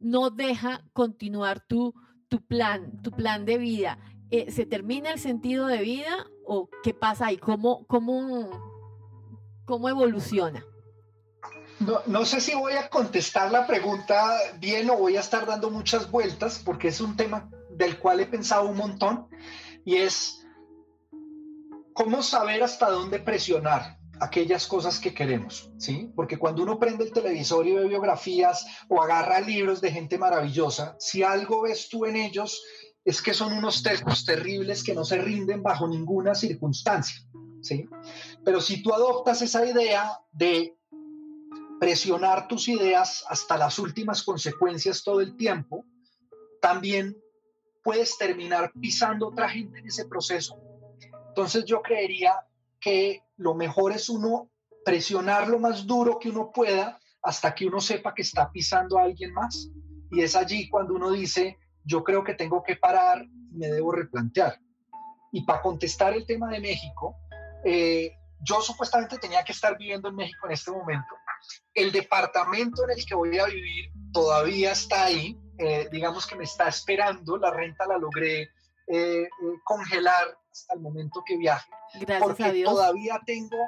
no deja continuar tu, tu plan, tu plan de vida? Eh, ¿Se termina el sentido de vida o qué pasa ahí? ¿Cómo, cómo, cómo evoluciona? No, no, sé si voy a contestar la pregunta bien o voy a estar dando muchas vueltas porque es un tema del cual he pensado un montón y es cómo saber hasta dónde presionar aquellas cosas que queremos, ¿sí? Porque cuando uno prende el televisor y ve biografías o agarra libros de gente maravillosa, si algo ves tú en ellos es que son unos tercos terribles que no se rinden bajo ninguna circunstancia, ¿sí? Pero si tú adoptas esa idea de presionar tus ideas hasta las últimas consecuencias todo el tiempo, también puedes terminar pisando otra gente en ese proceso. Entonces yo creería que lo mejor es uno presionar lo más duro que uno pueda hasta que uno sepa que está pisando a alguien más. Y es allí cuando uno dice, yo creo que tengo que parar me debo replantear. Y para contestar el tema de México, eh, yo supuestamente tenía que estar viviendo en México en este momento. El departamento en el que voy a vivir todavía está ahí. Eh, digamos que me está esperando. La renta la logré eh, congelar hasta el momento que viaje. Gracias porque a Dios. todavía tengo,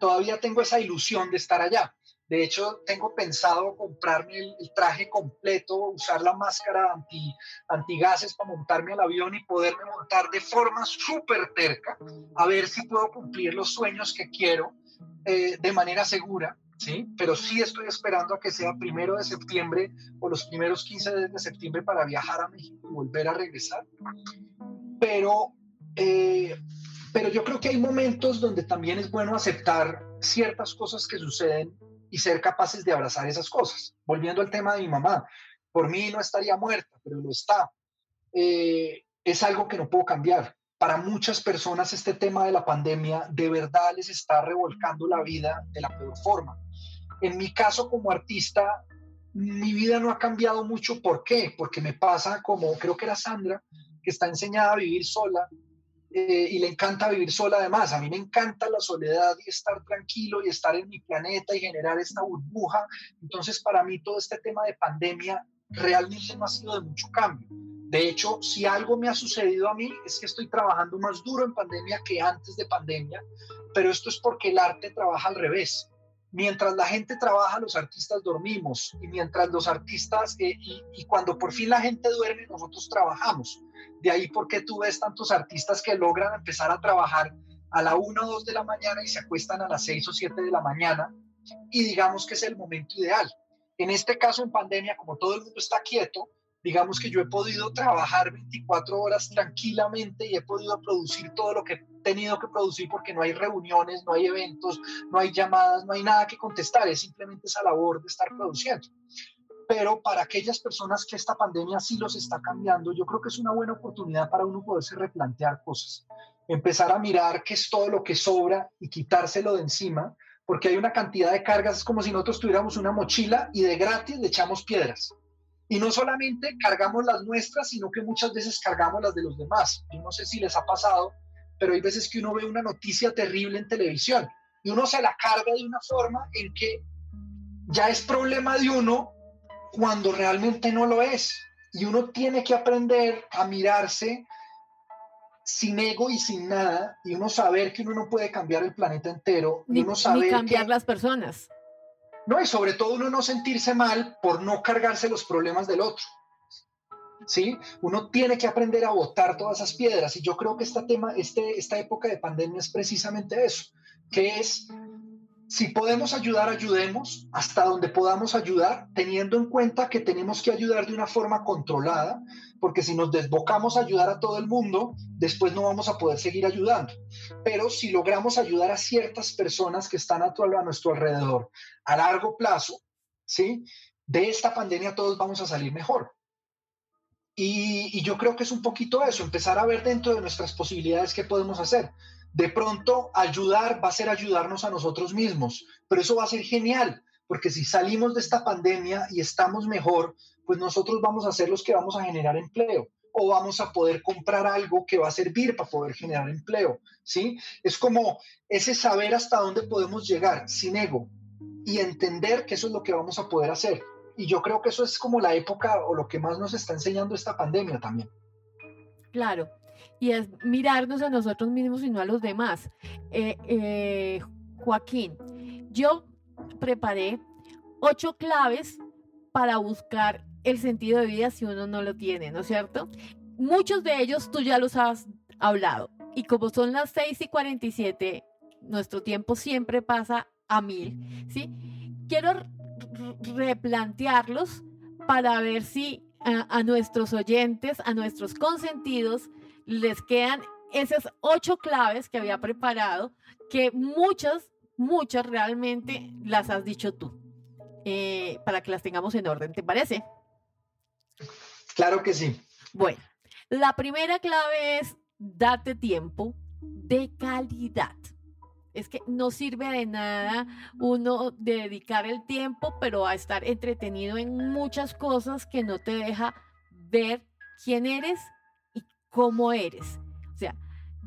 todavía tengo esa ilusión de estar allá. De hecho, tengo pensado comprarme el, traje completo, usar la máscara anti, antigases para montarme al avión y poderme montar de forma súper terca, a ver si puedo cumplir los sueños que quiero eh, de manera segura. ¿sí? Pero sí estoy esperando a que sea primero de septiembre o los primeros 15 de septiembre para viajar a México y volver a regresar. Pero eh, pero yo creo que hay momentos donde también es bueno aceptar ciertas cosas que suceden y ser capaces de abrazar esas cosas. Volviendo al tema de mi mamá, por mí no estaría muerta, pero lo está. Eh, es algo que no puedo cambiar. Para muchas personas este tema de la pandemia de verdad les está revolcando la vida de la peor forma. En mi caso como artista, mi vida no ha cambiado mucho. ¿Por qué? Porque me pasa como, creo que era Sandra, que está enseñada a vivir sola eh, y le encanta vivir sola además. A mí me encanta la soledad y estar tranquilo y estar en mi planeta y generar esta burbuja. Entonces, para mí todo este tema de pandemia realmente no ha sido de mucho cambio. De hecho, si algo me ha sucedido a mí es que estoy trabajando más duro en pandemia que antes de pandemia, pero esto es porque el arte trabaja al revés. Mientras la gente trabaja, los artistas dormimos y mientras los artistas, eh, y, y cuando por fin la gente duerme, nosotros trabajamos. De ahí por qué tú ves tantos artistas que logran empezar a trabajar a la 1 o 2 de la mañana y se acuestan a las 6 o 7 de la mañana y digamos que es el momento ideal. En este caso, en pandemia, como todo el mundo está quieto, digamos que yo he podido trabajar 24 horas tranquilamente y he podido producir todo lo que he tenido que producir porque no hay reuniones, no hay eventos, no hay llamadas, no hay nada que contestar, es simplemente esa labor de estar produciendo pero para aquellas personas que esta pandemia sí los está cambiando, yo creo que es una buena oportunidad para uno poderse replantear cosas, empezar a mirar qué es todo lo que sobra y quitárselo de encima, porque hay una cantidad de cargas, es como si nosotros tuviéramos una mochila y de gratis le echamos piedras. Y no solamente cargamos las nuestras, sino que muchas veces cargamos las de los demás. Yo no sé si les ha pasado, pero hay veces que uno ve una noticia terrible en televisión y uno se la carga de una forma en que ya es problema de uno cuando realmente no lo es. Y uno tiene que aprender a mirarse sin ego y sin nada, y uno saber que uno no puede cambiar el planeta entero, ni, uno saber cambiar las personas. No, y sobre todo uno no sentirse mal por no cargarse los problemas del otro. ¿Sí? Uno tiene que aprender a botar todas esas piedras, y yo creo que este tema, este, esta época de pandemia es precisamente eso, que es si podemos ayudar, ayudemos hasta donde podamos ayudar, teniendo en cuenta que tenemos que ayudar de una forma controlada, porque si nos desbocamos a ayudar a todo el mundo, después no vamos a poder seguir ayudando. Pero si logramos ayudar a ciertas personas que están a, nuestro alrededor a largo plazo, ¿sí? De esta pandemia todos vamos a salir mejor. Y yo creo que es un poquito eso, empezar a ver dentro de nuestras posibilidades qué podemos hacer de pronto ayudar va a ser ayudarnos a nosotros mismos, pero eso va a ser genial, porque si salimos de esta pandemia y estamos mejor, pues nosotros vamos a ser los que vamos a generar empleo o vamos a poder comprar algo que va a servir para poder generar empleo, ¿sí? Es como ese saber hasta dónde podemos llegar sin ego y entender que eso es lo que vamos a poder hacer. Y yo creo que eso es como la época o lo que más nos está enseñando esta pandemia también. Claro, y es mirarnos a nosotros mismos y no a los demás. Eh, eh, Joaquín, yo preparé ocho claves para buscar el sentido de vida si uno no lo tiene, ¿no es cierto? Muchos de ellos tú ya los has hablado. Y como son las 6 y 47, nuestro tiempo siempre pasa a mil, ¿sí? Quiero replantearlos para ver si a, nuestros oyentes, a nuestros consentidos, les quedan esas ocho claves que había preparado, que muchas, muchas realmente las has dicho tú, eh, para que las tengamos en orden, ¿te parece? Claro que sí. Bueno, la primera clave es date tiempo de calidad. Es que no sirve de nada uno dedicar el tiempo, pero a estar entretenido en muchas cosas que no te deja ver quién eres cómo eres. O sea,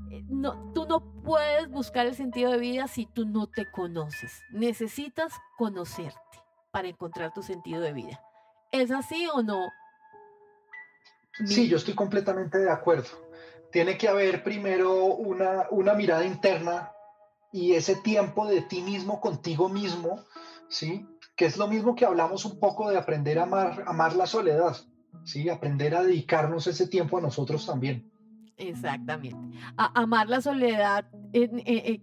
eh, no, tú no puedes buscar el sentido de vida si tú no te conoces. Necesitas conocerte para encontrar tu sentido de vida. ¿Es así o no? Sí, yo estoy completamente de acuerdo. Tiene que haber primero una, una mirada interna y ese tiempo de ti mismo contigo mismo, ¿sí? Que es lo mismo que hablamos un poco de aprender a amar, amar la soledad, ¿sí? Aprender a dedicarnos ese tiempo a nosotros también. Exactamente. A amar la soledad, eh, eh,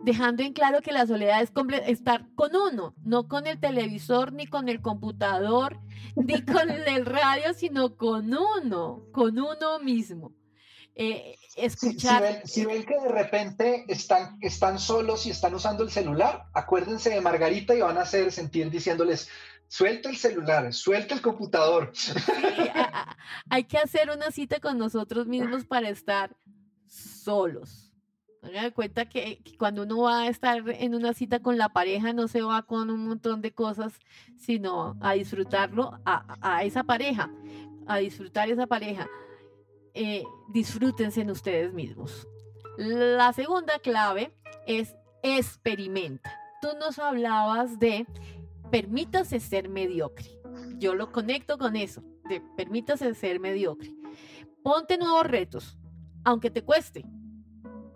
dejando en claro que la soledad es estar con uno, no con el televisor, ni con el computador, ni con el radio, sino con uno, con uno mismo. Eh, escuchar. Si, ven, que de repente están, están solos y están usando el celular, acuérdense de Margarita y van a hacer sentir diciéndoles, suelta el celular, suelta el computador. hay que hacer una cita con nosotros mismos para estar solos cuenta que, cuando uno va a estar en una cita con la pareja, no se va con un montón de cosas, sino a disfrutarlo a, esa pareja, a disfrutar esa pareja. Eh, disfrútense en ustedes mismos. La segunda clave es experimenta. Tú nos hablabas de permítase ser mediocre. Yo lo conecto con eso, permítase ser mediocre. Ponte nuevos retos, aunque te cueste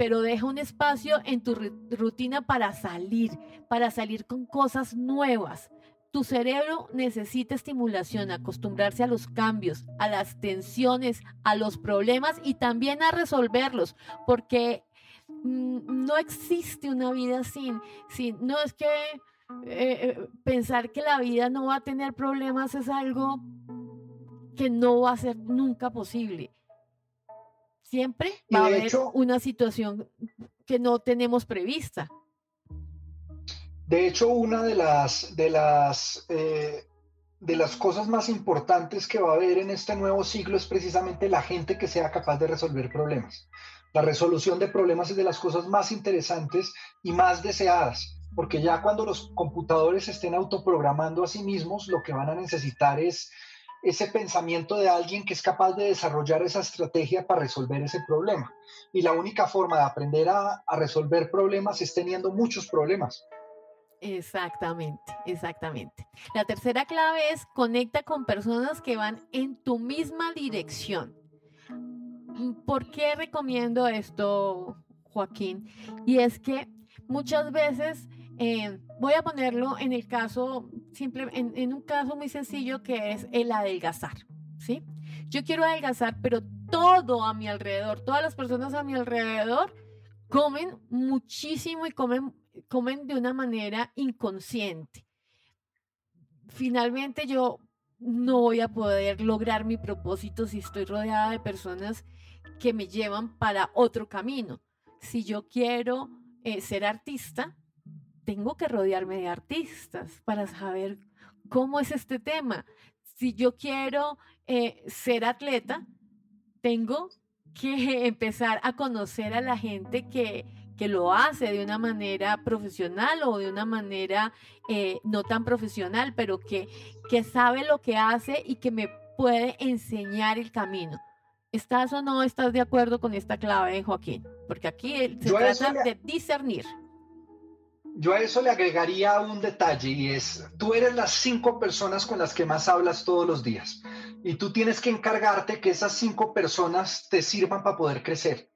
pero deja un espacio en tu rutina para salir, para salir con cosas nuevas. Tu cerebro necesita estimulación, acostumbrarse a los cambios, a las tensiones, a los problemas y también a resolverlos, porque mm, no existe una vida sin, sin no es que eh, eh, pensar que la vida no va a tener problemas es algo que no va a ser nunca posible. Siempre va a haber una situación que no tenemos prevista. De hecho, una de las, de las, eh, de las cosas más importantes que va a haber en este nuevo siglo es precisamente la gente que sea capaz de resolver problemas. La resolución de problemas es de las cosas más interesantes y más deseadas, porque ya cuando los computadores estén autoprogramando a sí mismos, lo que van a necesitar es ese pensamiento de alguien que es capaz de desarrollar esa estrategia para resolver ese problema. Y la única forma de aprender a, resolver problemas es teniendo muchos problemas. Exactamente, exactamente. La tercera clave es conecta con personas que van en tu misma dirección. ¿Por qué recomiendo esto, Joaquín? Y es que muchas veces eh, voy a ponerlo en el caso, simple, en, un caso muy sencillo que es el adelgazar, ¿sí? Yo quiero adelgazar, pero todo a mi alrededor, todas las personas a mi alrededor comen muchísimo y comen, comen de una manera inconsciente. Finalmente yo no voy a poder lograr mi propósito si estoy rodeada de personas que me llevan para otro camino. Si yo quiero eh, ser artista, tengo que rodearme de artistas para saber cómo es este tema. Si yo quiero eh, ser atleta, tengo que empezar a conocer a la gente que, que lo hace de una manera profesional o de una manera eh, no tan profesional, pero que, que sabe lo que hace y que me puede enseñar el camino. ¿Estás o no estás de acuerdo con esta clave, Joaquín? Porque aquí se trata de discernir. Yo a eso le agregaría un detalle y es, tú eres las cinco personas con las que más hablas todos los días y tú tienes que encargarte que esas cinco personas te sirvan para poder crecer.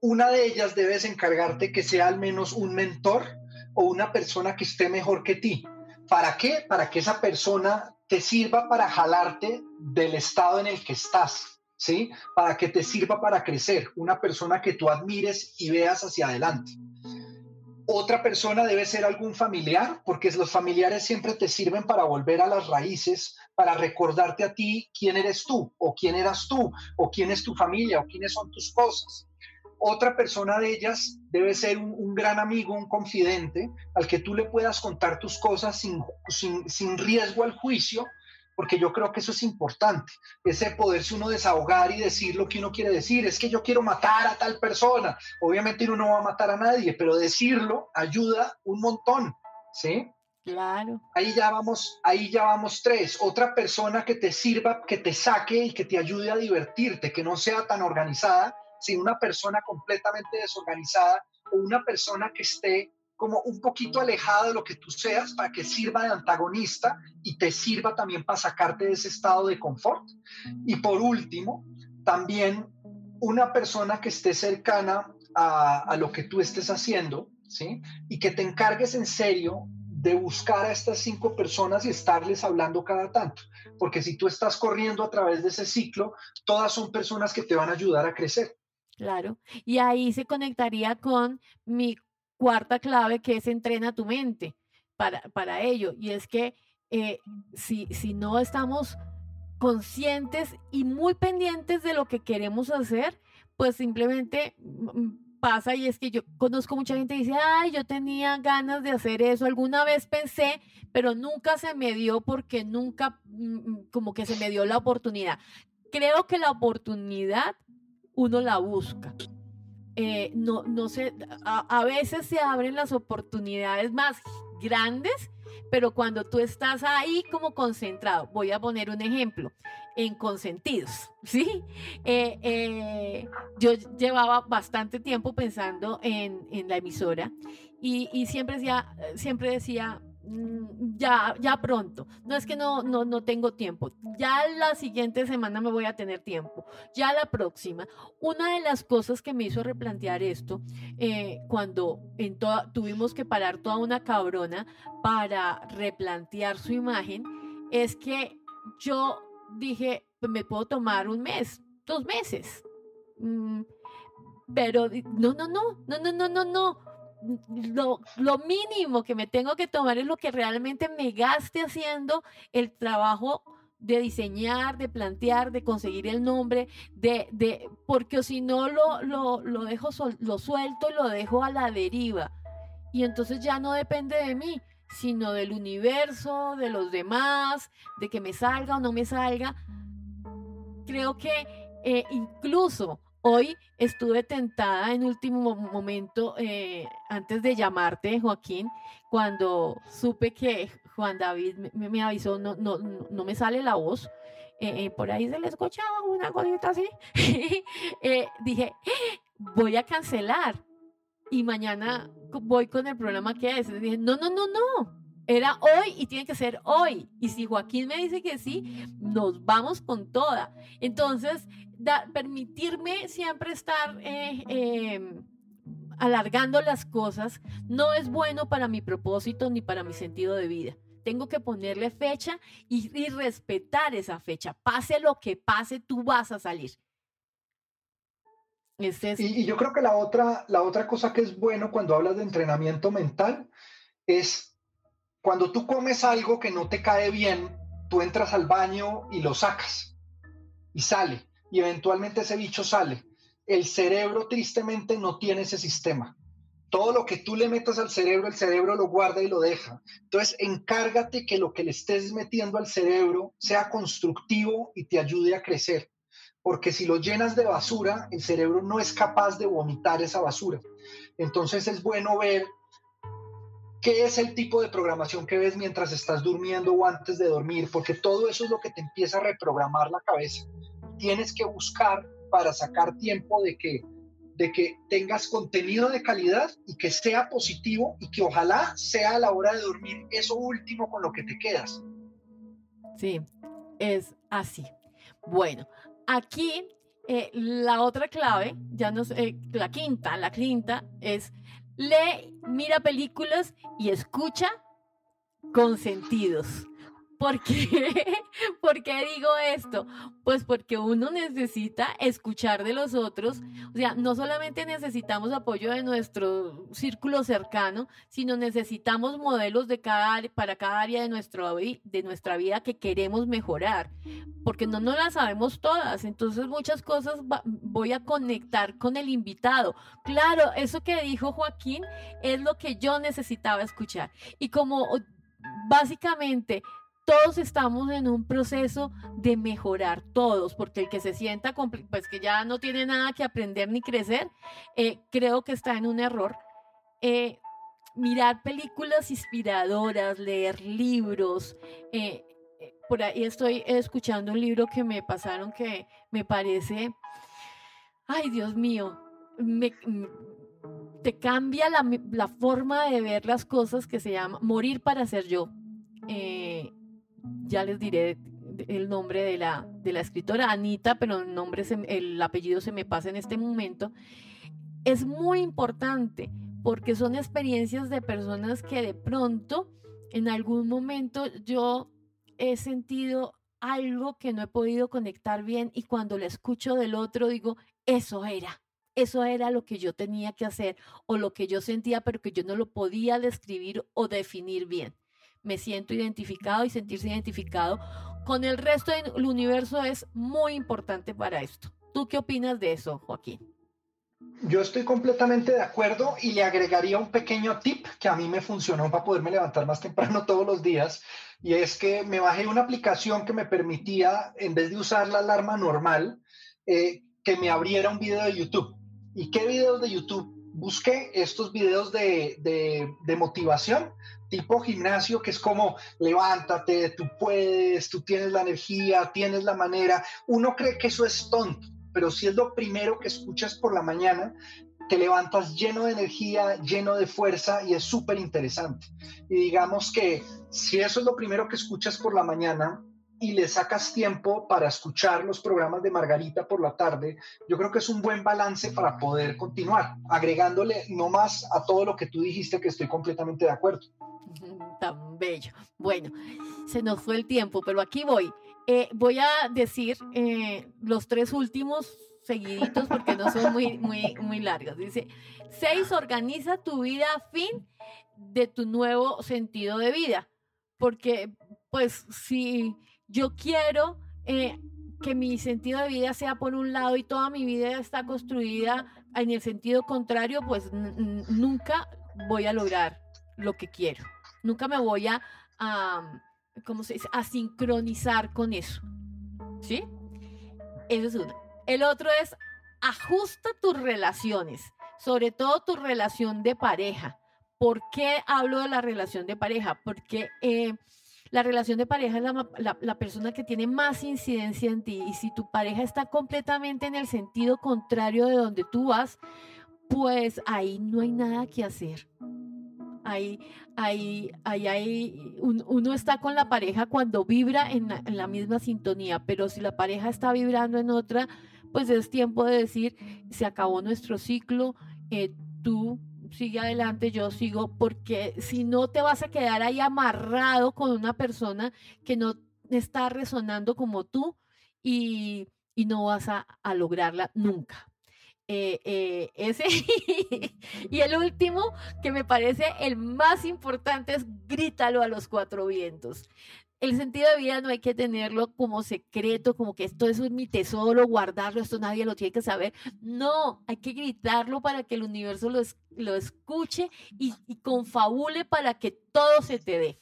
Una de ellas debes encargarte que sea al menos un mentor o una persona que esté mejor que ti. ¿Para qué? Para que esa persona te sirva para jalarte del estado en el que estás, ¿sí? Para que te sirva para crecer, una persona que tú admires y veas hacia adelante. Otra persona debe ser algún familiar, porque los familiares siempre te sirven para volver a las raíces, para recordarte a ti quién eres tú, o quién eras tú, o quién es tu familia, o quiénes son tus cosas. Otra persona de ellas debe ser un, gran amigo, un confidente, al que tú le puedas contar tus cosas sin, sin, riesgo al juicio, porque yo creo que eso es importante, ese poderse uno desahogar y decir lo que uno quiere decir, es que yo quiero matar a tal persona, obviamente uno no va a matar a nadie, pero decirlo ayuda un montón, ¿sí? Claro. Ahí ya vamos, ahí ya vamos tres. Otra persona que te sirva, que te saque y que te ayude a divertirte, que no sea tan organizada, sino una persona completamente desorganizada o una persona que esté como un poquito alejada de lo que tú seas para que sirva de antagonista y te sirva también para sacarte de ese estado de confort. Y por último, también una persona que esté cercana a, a lo que tú estés haciendo, ¿sí? Y que te encargues en serio de buscar a estas cinco personas y estarles hablando cada tanto. Porque si tú estás corriendo a través de ese ciclo, todas son personas que te van a ayudar a crecer. Claro. Y ahí se conectaría con mi cuarta clave que es entrena tu mente para, para ello. Y es que eh, si, si no estamos conscientes y muy pendientes de lo que queremos hacer, pues simplemente mm, pasa y es que yo conozco mucha gente que dice, ay, yo tenía ganas de hacer eso, alguna vez pensé, pero nunca se me dio porque nunca mm, mm, como que se me dio la oportunidad. Creo que la oportunidad uno la busca. Eh, no, no sé, a, veces se abren las oportunidades más grandes, pero cuando tú estás ahí como concentrado, voy a poner un ejemplo, en consentidos, ¿sí? Eh, eh, yo llevaba bastante tiempo pensando en, en la emisora y, y, siempre decía, siempre decía, ya, ya pronto. No es que no, no, no tengo tiempo. Ya la siguiente semana me voy a tener tiempo. Ya la próxima. Una de las cosas que me hizo replantear esto, eh, cuando tuvimos que parar toda una cabrona para replantear su imagen, es que yo dije, me puedo tomar un mes, dos meses. Mm, pero no, no, no, no, no, no, no, no lo, lo, mínimo que me tengo que tomar es lo que realmente me gaste haciendo el trabajo de diseñar, de plantear, de conseguir el nombre, de, de porque si no lo, lo, lo dejo, lo suelto y lo dejo a la deriva. Y entonces ya no depende de mí, sino del universo, de los demás, de que me salga o no me salga. Creo que eh, incluso Hoy estuve tentada en último momento, eh, antes de llamarte, Joaquín, cuando supe que Juan David me, avisó, no, no, no me sale la voz. Eh, eh, por ahí se le escuchaba una cosita así. dije, voy a cancelar y mañana voy con el programa que es. dije, no, no, no, no. Era hoy y tiene que ser hoy. Y si Joaquín me dice que sí, nos vamos con toda. Entonces, permitirme siempre estar eh, em, alargando las cosas no es bueno para mi propósito ni para mi sentido de vida. Tengo que ponerle fecha y, respetar esa fecha. Pase lo que pase, tú vas a salir. y, yo creo que la otra, la otra cosa que es bueno cuando hablas de entrenamiento mental es cuando tú comes algo que no te cae bien, tú entras al baño y lo sacas y sale y eventualmente ese bicho sale. El cerebro tristemente no tiene ese sistema. Todo lo que tú le metas al cerebro, el cerebro lo guarda y lo deja. Entonces, encárgate que lo que le estés metiendo al cerebro sea constructivo y te ayude a crecer. porque si lo llenas de basura, el cerebro no es capaz de vomitar esa basura. Entonces es bueno ver qué es el tipo de programación que ves mientras estás durmiendo o antes de dormir, porque todo eso es lo que te empieza a reprogramar la cabeza. Tienes que buscar para sacar tiempo de que de que tengas contenido de calidad y que sea positivo y que ojalá sea a la hora de dormir eso último con lo que te quedas. Sí, es así. Bueno, aquí eh, la otra clave, ya no sé, eh, la quinta, la quinta es lee, mira películas y escucha con sentidos. ¿Por qué? ¿Por qué digo esto? Pues porque uno necesita escuchar de los otros. O sea, no solamente necesitamos apoyo de nuestro círculo cercano, sino necesitamos modelos de cada, para cada área de, nuestro, de nuestra vida que queremos mejorar. Porque no nos las sabemos todas. Entonces muchas cosas voy a conectar con el invitado. Claro, eso que dijo Joaquín es lo que yo necesitaba escuchar. Y como básicamente todos estamos en un proceso de mejorar, todos, porque el que se sienta, pues que ya no tiene nada que aprender ni crecer, eh, creo que está en un error. Eh, mirar películas inspiradoras, leer libros. Eh, por ahí estoy escuchando un libro que me pasaron que me parece, ay Dios mío, te cambia la, forma de ver las cosas que se llama Morir para ser yo. Ya les diré el nombre de la, de la escritora, Anita, pero el, nombre el apellido se me pasa en este momento, es muy importante porque son experiencias de personas que de pronto, en algún momento, yo he sentido algo que no he podido conectar bien y cuando la escucho del otro digo, eso era. Eso era lo que yo tenía que hacer o lo que yo sentía, pero que yo no lo podía describir o definir bien me siento identificado y sentirse identificado con el resto del universo es muy importante para esto. ¿Tú qué opinas de eso, Joaquín? Yo estoy completamente de acuerdo y le agregaría un pequeño tip que a mí me funcionó para poderme levantar más temprano todos los días y es que me bajé una aplicación que me permitía, en vez de usar la alarma normal, eh, que me abriera un video de YouTube. ¿Y qué videos de YouTube? Busqué estos videos de, de, de motivación tipo gimnasio que es como levántate, tú puedes, tú tienes la energía, tienes la manera. Uno cree que eso es tonto, pero si es lo primero que escuchas por la mañana, te levantas lleno de energía, lleno de fuerza y es súper interesante. Y digamos que si eso es lo primero que escuchas por la mañana, y le sacas tiempo para escuchar los programas de Margarita por la tarde, yo creo que es un buen balance para poder continuar, agregándole no más a todo lo que tú dijiste que estoy completamente de acuerdo. Tan bello. Bueno, se nos fue el tiempo, pero aquí voy. Eh, voy a decir eh, los tres últimos seguiditos porque no son muy, muy, muy largos. Dice, seis, organiza tu vida a fin de tu nuevo sentido de vida. Porque, pues, si yo quiero eh, que mi sentido de vida sea por un lado y toda mi vida está construida en el sentido contrario, pues nunca voy a lograr lo que quiero. Nunca me voy a, ¿cómo se dice? A sincronizar con eso. ¿Sí? Eso es uno. El otro es ajusta tus relaciones, sobre todo tu relación de pareja. ¿Por qué hablo de la relación de pareja? Porque eh, la relación de pareja es la, persona que tiene más incidencia en ti. Y si tu pareja está completamente en el sentido contrario de donde tú vas, pues ahí no hay nada que hacer. Ahí, ahí, ahí, ahí uno está con la pareja cuando vibra en la, misma sintonía, pero si la pareja está vibrando en otra, pues es tiempo de decir, se acabó nuestro ciclo, eh, tú sigue adelante, yo sigo, porque si no te vas a quedar ahí amarrado con una persona que no está resonando como tú y, no vas a, lograrla nunca. Eh, eh, ese y el último que me parece el más importante es grítalo a los cuatro vientos el sentido de vida no hay que tenerlo como secreto, como que esto es mi tesoro, guardarlo, esto nadie lo tiene que saber. No, hay que gritarlo para que el universo lo, lo escuche y, confabule para que todo se te dé.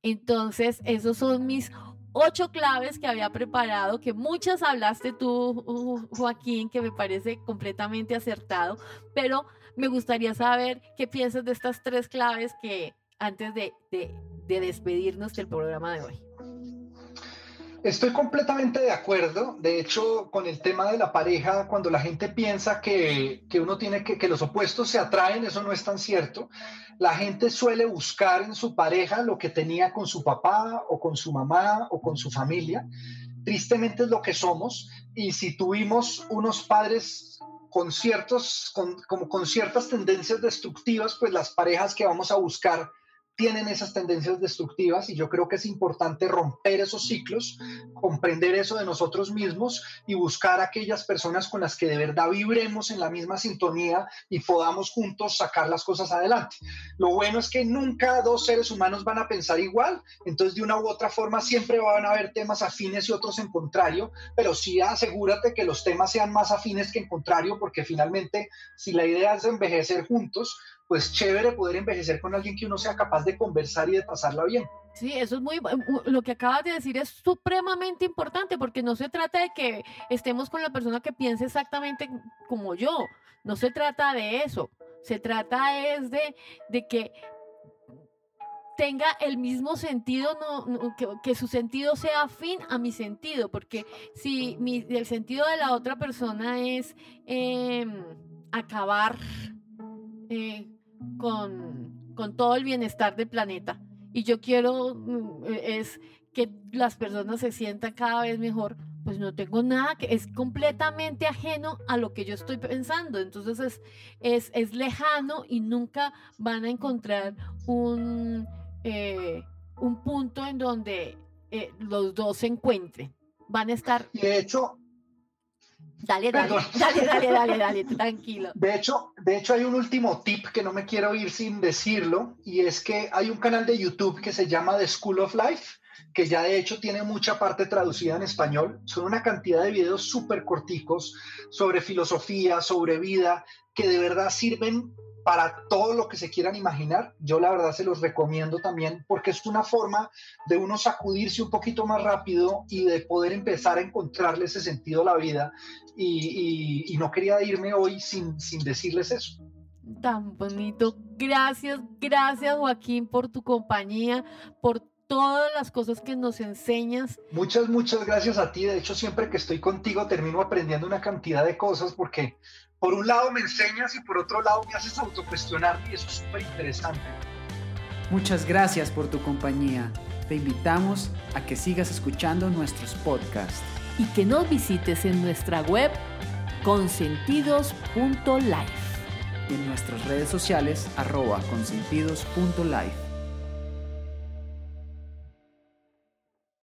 Entonces, esos son mis ocho claves que había preparado, que muchas hablaste tú, Joaquín, que me parece completamente acertado, pero me gustaría saber qué piensas de estas tres claves que antes de, de despedirnos del programa de hoy. Estoy completamente de acuerdo. De hecho, con el tema de la pareja, cuando la gente piensa que, que, uno tiene que, que los opuestos se atraen, eso no es tan cierto. La gente suele buscar en su pareja lo que tenía con su papá o con su mamá o con su familia. Tristemente es lo que somos. Y si tuvimos unos padres con, ciertos, con, como con ciertas tendencias destructivas, pues las parejas que vamos a buscar tienen esas tendencias destructivas y yo creo que es importante romper esos ciclos, comprender eso de nosotros mismos y buscar aquellas personas con las que de verdad vibremos en la misma sintonía y podamos juntos sacar las cosas adelante. Lo bueno es que nunca dos seres humanos van a pensar igual, entonces de una u otra forma siempre van a haber temas afines y otros en contrario, pero sí asegúrate que los temas sean más afines que en contrario, porque finalmente si la idea es envejecer juntos, pues chévere poder envejecer con alguien que uno sea capaz de conversar y de pasarla bien. Sí, eso es muy, lo que acabas de decir es supremamente importante porque no se trata de que estemos con la persona que piense exactamente como yo, no se trata de eso, se trata es de, de que tenga el mismo sentido, no, que, su sentido sea afín a mi sentido, porque si mi, el sentido de la otra persona es em, acabar eh, con, con todo el bienestar del planeta. Y yo quiero mm, e, es que las personas se sientan cada vez mejor, pues no tengo nada que es completamente ajeno a lo que yo estoy pensando. Entonces es, es, es lejano y nunca van a encontrar un, eh, un punto en donde eh, los dos se encuentren. Van a estar. de hecho, Dale, dale, dale, dale, dale, dale, tranquilo. De hecho, de hecho, hay un último tip que no me quiero ir sin decirlo, y es que hay un canal de YouTube que se llama The School of Life, que ya de hecho tiene mucha parte traducida en español. Son una cantidad de videos súper corticos sobre filosofía, sobre vida, que de verdad sirven para todo lo que se quieran imaginar. Yo la verdad se los recomiendo también porque es una forma de uno sacudirse un poquito más rápido y de poder empezar a encontrarle ese sentido a la vida. Y, no quería irme hoy sin, sin decirles eso. Tan bonito. Gracias, gracias Joaquín por tu compañía, por todas las cosas que nos enseñas. Muchas, muchas gracias a ti. De hecho, siempre que estoy contigo termino aprendiendo una cantidad de cosas porque por un lado me enseñas y por otro lado me haces autocuestionar y eso es súper interesante. Muchas gracias por tu compañía. Te invitamos a que sigas escuchando nuestros podcasts. Y que nos visites en nuestra web consentidos.life. Y en nuestras redes sociales arroba consentidos.life.